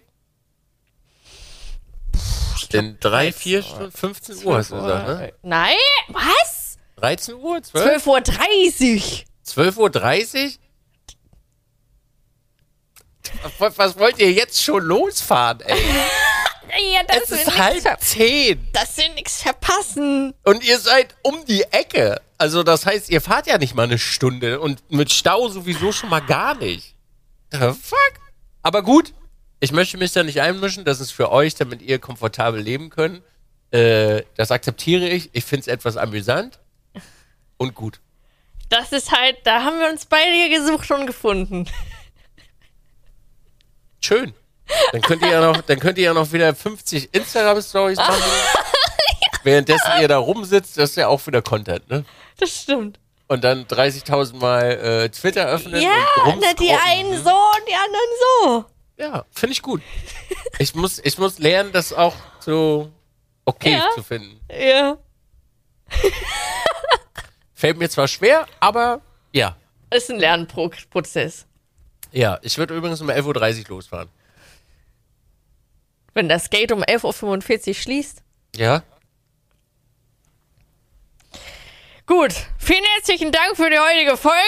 denn drei, vier Stunden, 15 Uhr hast du gesagt, ne? Nein, was? 13 Uhr, 12? 12.30 Uhr. 12 Uhr 30? Was, was wollt ihr jetzt schon losfahren, ey? Ja, das Es ist halb zehn. Das will nichts verpassen. Und ihr seid um die Ecke. Also das heißt, ihr fahrt ja nicht mal eine Stunde und mit Stau sowieso schon mal gar nicht. Fuck? Aber gut, ich möchte mich da nicht einmischen. Das ist für euch, damit ihr komfortabel leben könnt. Äh, das akzeptiere ich. Ich finde es etwas amüsant und gut. Das ist halt, da haben wir uns beide hier gesucht und gefunden. Schön. Dann könnt ihr ja noch, dann könnt ihr ja noch wieder 50 Instagram-Stories machen. Währenddessen ihr da rumsitzt, das ist ja auch wieder Content, ne? Das stimmt. Und dann 30.000 Mal äh, Twitter öffnen Ja, und na, die einen so und die anderen so. Ja, finde ich gut. Ich muss, ich muss lernen, das auch so okay Ja. zu finden. Ja. Fällt mir zwar schwer, aber ja. Ist ein Lernprozess. Ja, ich würde übrigens um 11.30 Uhr losfahren. Wenn das Gate um 11.45 Uhr schließt. Ja? Gut, vielen herzlichen Dank für die heutige Folge.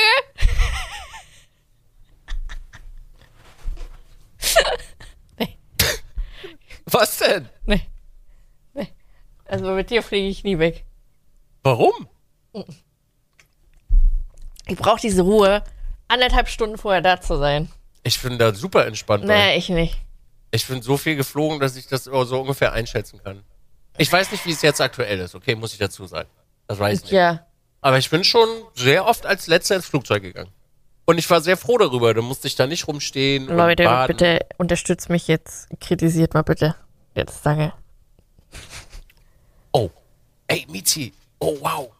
Was denn? Nee. Nee. Also mit dir fliege ich nie weg. Warum? Ich brauche diese Ruhe, anderthalb Stunden vorher da zu sein. Ich bin da super entspannt. bei. Nee, ich nicht. Ich bin so viel geflogen, dass ich das so ungefähr einschätzen kann. Ich weiß nicht, wie es jetzt aktuell ist, okay, muss ich dazu sagen. Das weiß ich nicht. Ja. Aber ich bin schon sehr oft als letzter ins Flugzeug gegangen. Und ich war sehr froh darüber. Da musste ich da nicht rumstehen. und Leute, bitte unterstützt mich jetzt. Kritisiert mal bitte. Jetzt danke. Oh. Ey, Mizi. Oh, wow.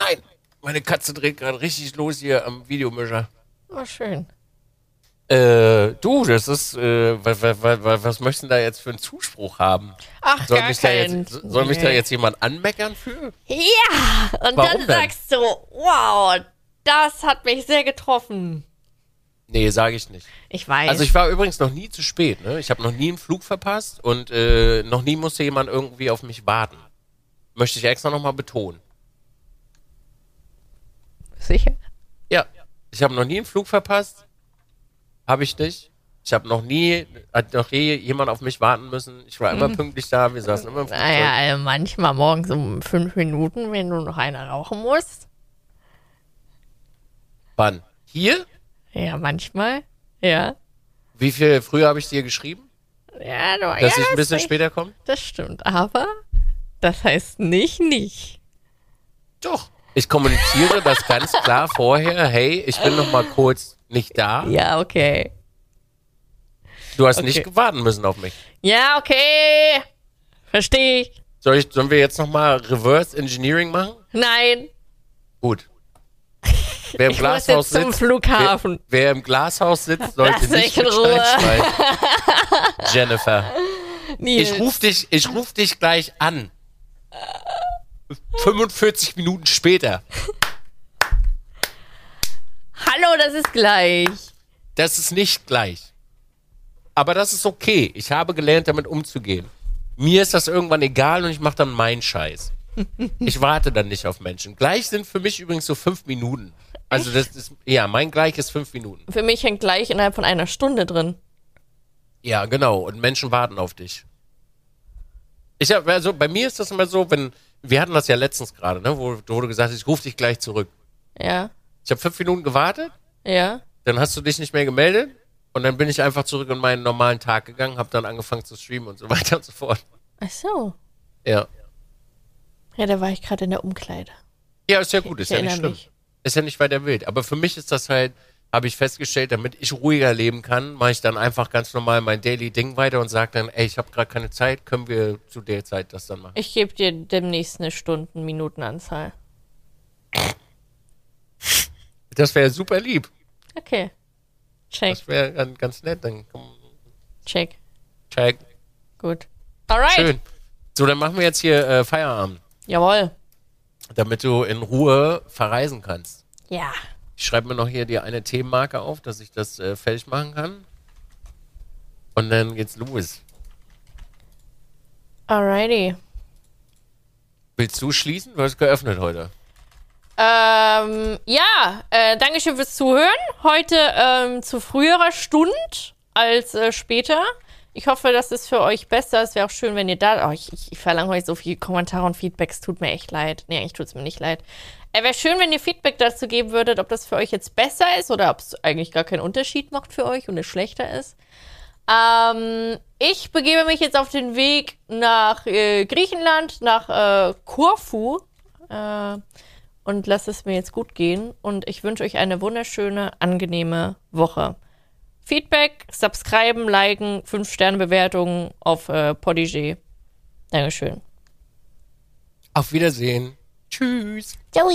Nein. Meine Katze dreht gerade richtig los hier am Videomischer. Oh, schön. Äh, du, das ist, äh, was, was, was, was möchten da jetzt für einen Zuspruch haben? Ach, Soll, gar mich da, keinen. jetzt, soll mich da Nee. jetzt jemand anmeckern für? Ja! Und Warum dann denn? sagst du, wow, das hat mich sehr getroffen. Nee, sage ich nicht. Ich weiß. Also ich war übrigens noch nie zu spät. Ne? Ich habe noch nie einen Flug verpasst und äh, noch nie musste jemand irgendwie auf mich warten. Möchte ich extra nochmal betonen. Sicher? Ja, ich habe noch nie einen Flug verpasst. Habe ich nicht. Ich habe noch nie, hat noch nie jemand auf mich warten müssen. Ich war immer pünktlich da. Wir saßen immer im Flugzeug. Naja, also manchmal morgens um fünf Minuten, wenn du noch eine rauchen musst. Wann? Hier? Ja, manchmal. Ja. Wie viel früher habe ich dir geschrieben, Ja, du, dass ja, ich ein das bisschen ist- später komme? Das stimmt, aber das heißt nicht nicht. Doch. Ich kommuniziere das ganz klar vorher. Hey, ich bin noch mal kurz nicht da. Ja, okay. Du hast Okay. nicht warten müssen auf mich. Ja, okay. Verstehe ich. Soll ich, sollen wir jetzt noch mal Reverse Engineering machen? Nein, Gut. Wer im ich Glashaus jetzt zum sitzt, Flughafen. Wer, wer im Glashaus sitzt, sollte Lass nicht in Ruhe. Jennifer, Nils. ich ruf dich, ich ruf dich gleich an. 45 Minuten später. Hallo, das ist gleich. Das ist nicht gleich. Aber das ist okay. Ich habe gelernt, damit umzugehen. Mir ist das irgendwann egal und ich mache dann meinen Scheiß. Ich warte dann nicht auf Menschen. Gleich sind für mich übrigens so fünf Minuten. Also das ist, ja, mein Gleich ist fünf Minuten. Für mich hängt gleich innerhalb von einer Stunde drin. Ja, genau. Und Menschen warten auf dich. Ich hab, also bei mir ist das immer so, wenn, wir hatten das ja letztens gerade, ne, wo, wo du gesagt hast, ich rufe dich gleich zurück. Ja, Ich habe fünf Minuten gewartet, ja. dann hast du dich nicht mehr gemeldet und dann bin ich einfach zurück in meinen normalen Tag gegangen, habe dann angefangen zu streamen und so weiter und so fort. Ach so. Ja. Ja, da war ich gerade in der Umkleide. Ja, ist ja gut, ist ja nicht schlimm. mich. Ist ja nicht weiter wild. Aber für mich ist das halt, habe ich festgestellt, damit ich ruhiger leben kann, mache ich dann einfach ganz normal mein Daily Ding weiter und sage dann, ey, ich habe gerade keine Zeit, können wir zu der Zeit das dann machen? Ich gebe dir demnächst eine Stunden-Minuten-Anzahl. Das wäre super lieb. Okay. Check, Das wäre ganz, ganz nett. Dann komm, check. check. Gut. Alright. Schön. So, dann machen wir jetzt hier äh, Feierabend, Jawohl. damit du in Ruhe verreisen kannst. Ja. Ich schreibe mir noch hier die eine Themenmarke auf, dass ich das äh, fertig machen kann. Und dann geht's los. Alrighty. Willst du schließen? Du hast geöffnet heute. Ähm, ja, äh, Dankeschön fürs Zuhören. Heute ähm, zu früherer Stunde als äh, später. Ich hoffe, das ist für euch besser. Es wäre auch schön, wenn ihr da. Oh, ich, ich, ich verlange euch so viele Kommentare und Feedbacks. Tut mir echt leid. Nee, eigentlich tut es mir nicht leid. Äh, wäre schön, wenn ihr Feedback dazu geben würdet, ob das für euch jetzt besser ist oder ob es eigentlich gar keinen Unterschied macht für euch und es schlechter ist. Ähm, ich begebe mich jetzt auf den Weg nach äh, Griechenland, nach äh, Korfu. Äh, und lasst es mir jetzt gut gehen. Und ich wünsche euch eine wunderschöne, angenehme Woche. Feedback, subscriben, liken, 5-Sterne-Bewertungen auf äh, Podigy. Dankeschön. Auf Wiedersehen. Tschüss. Ciao.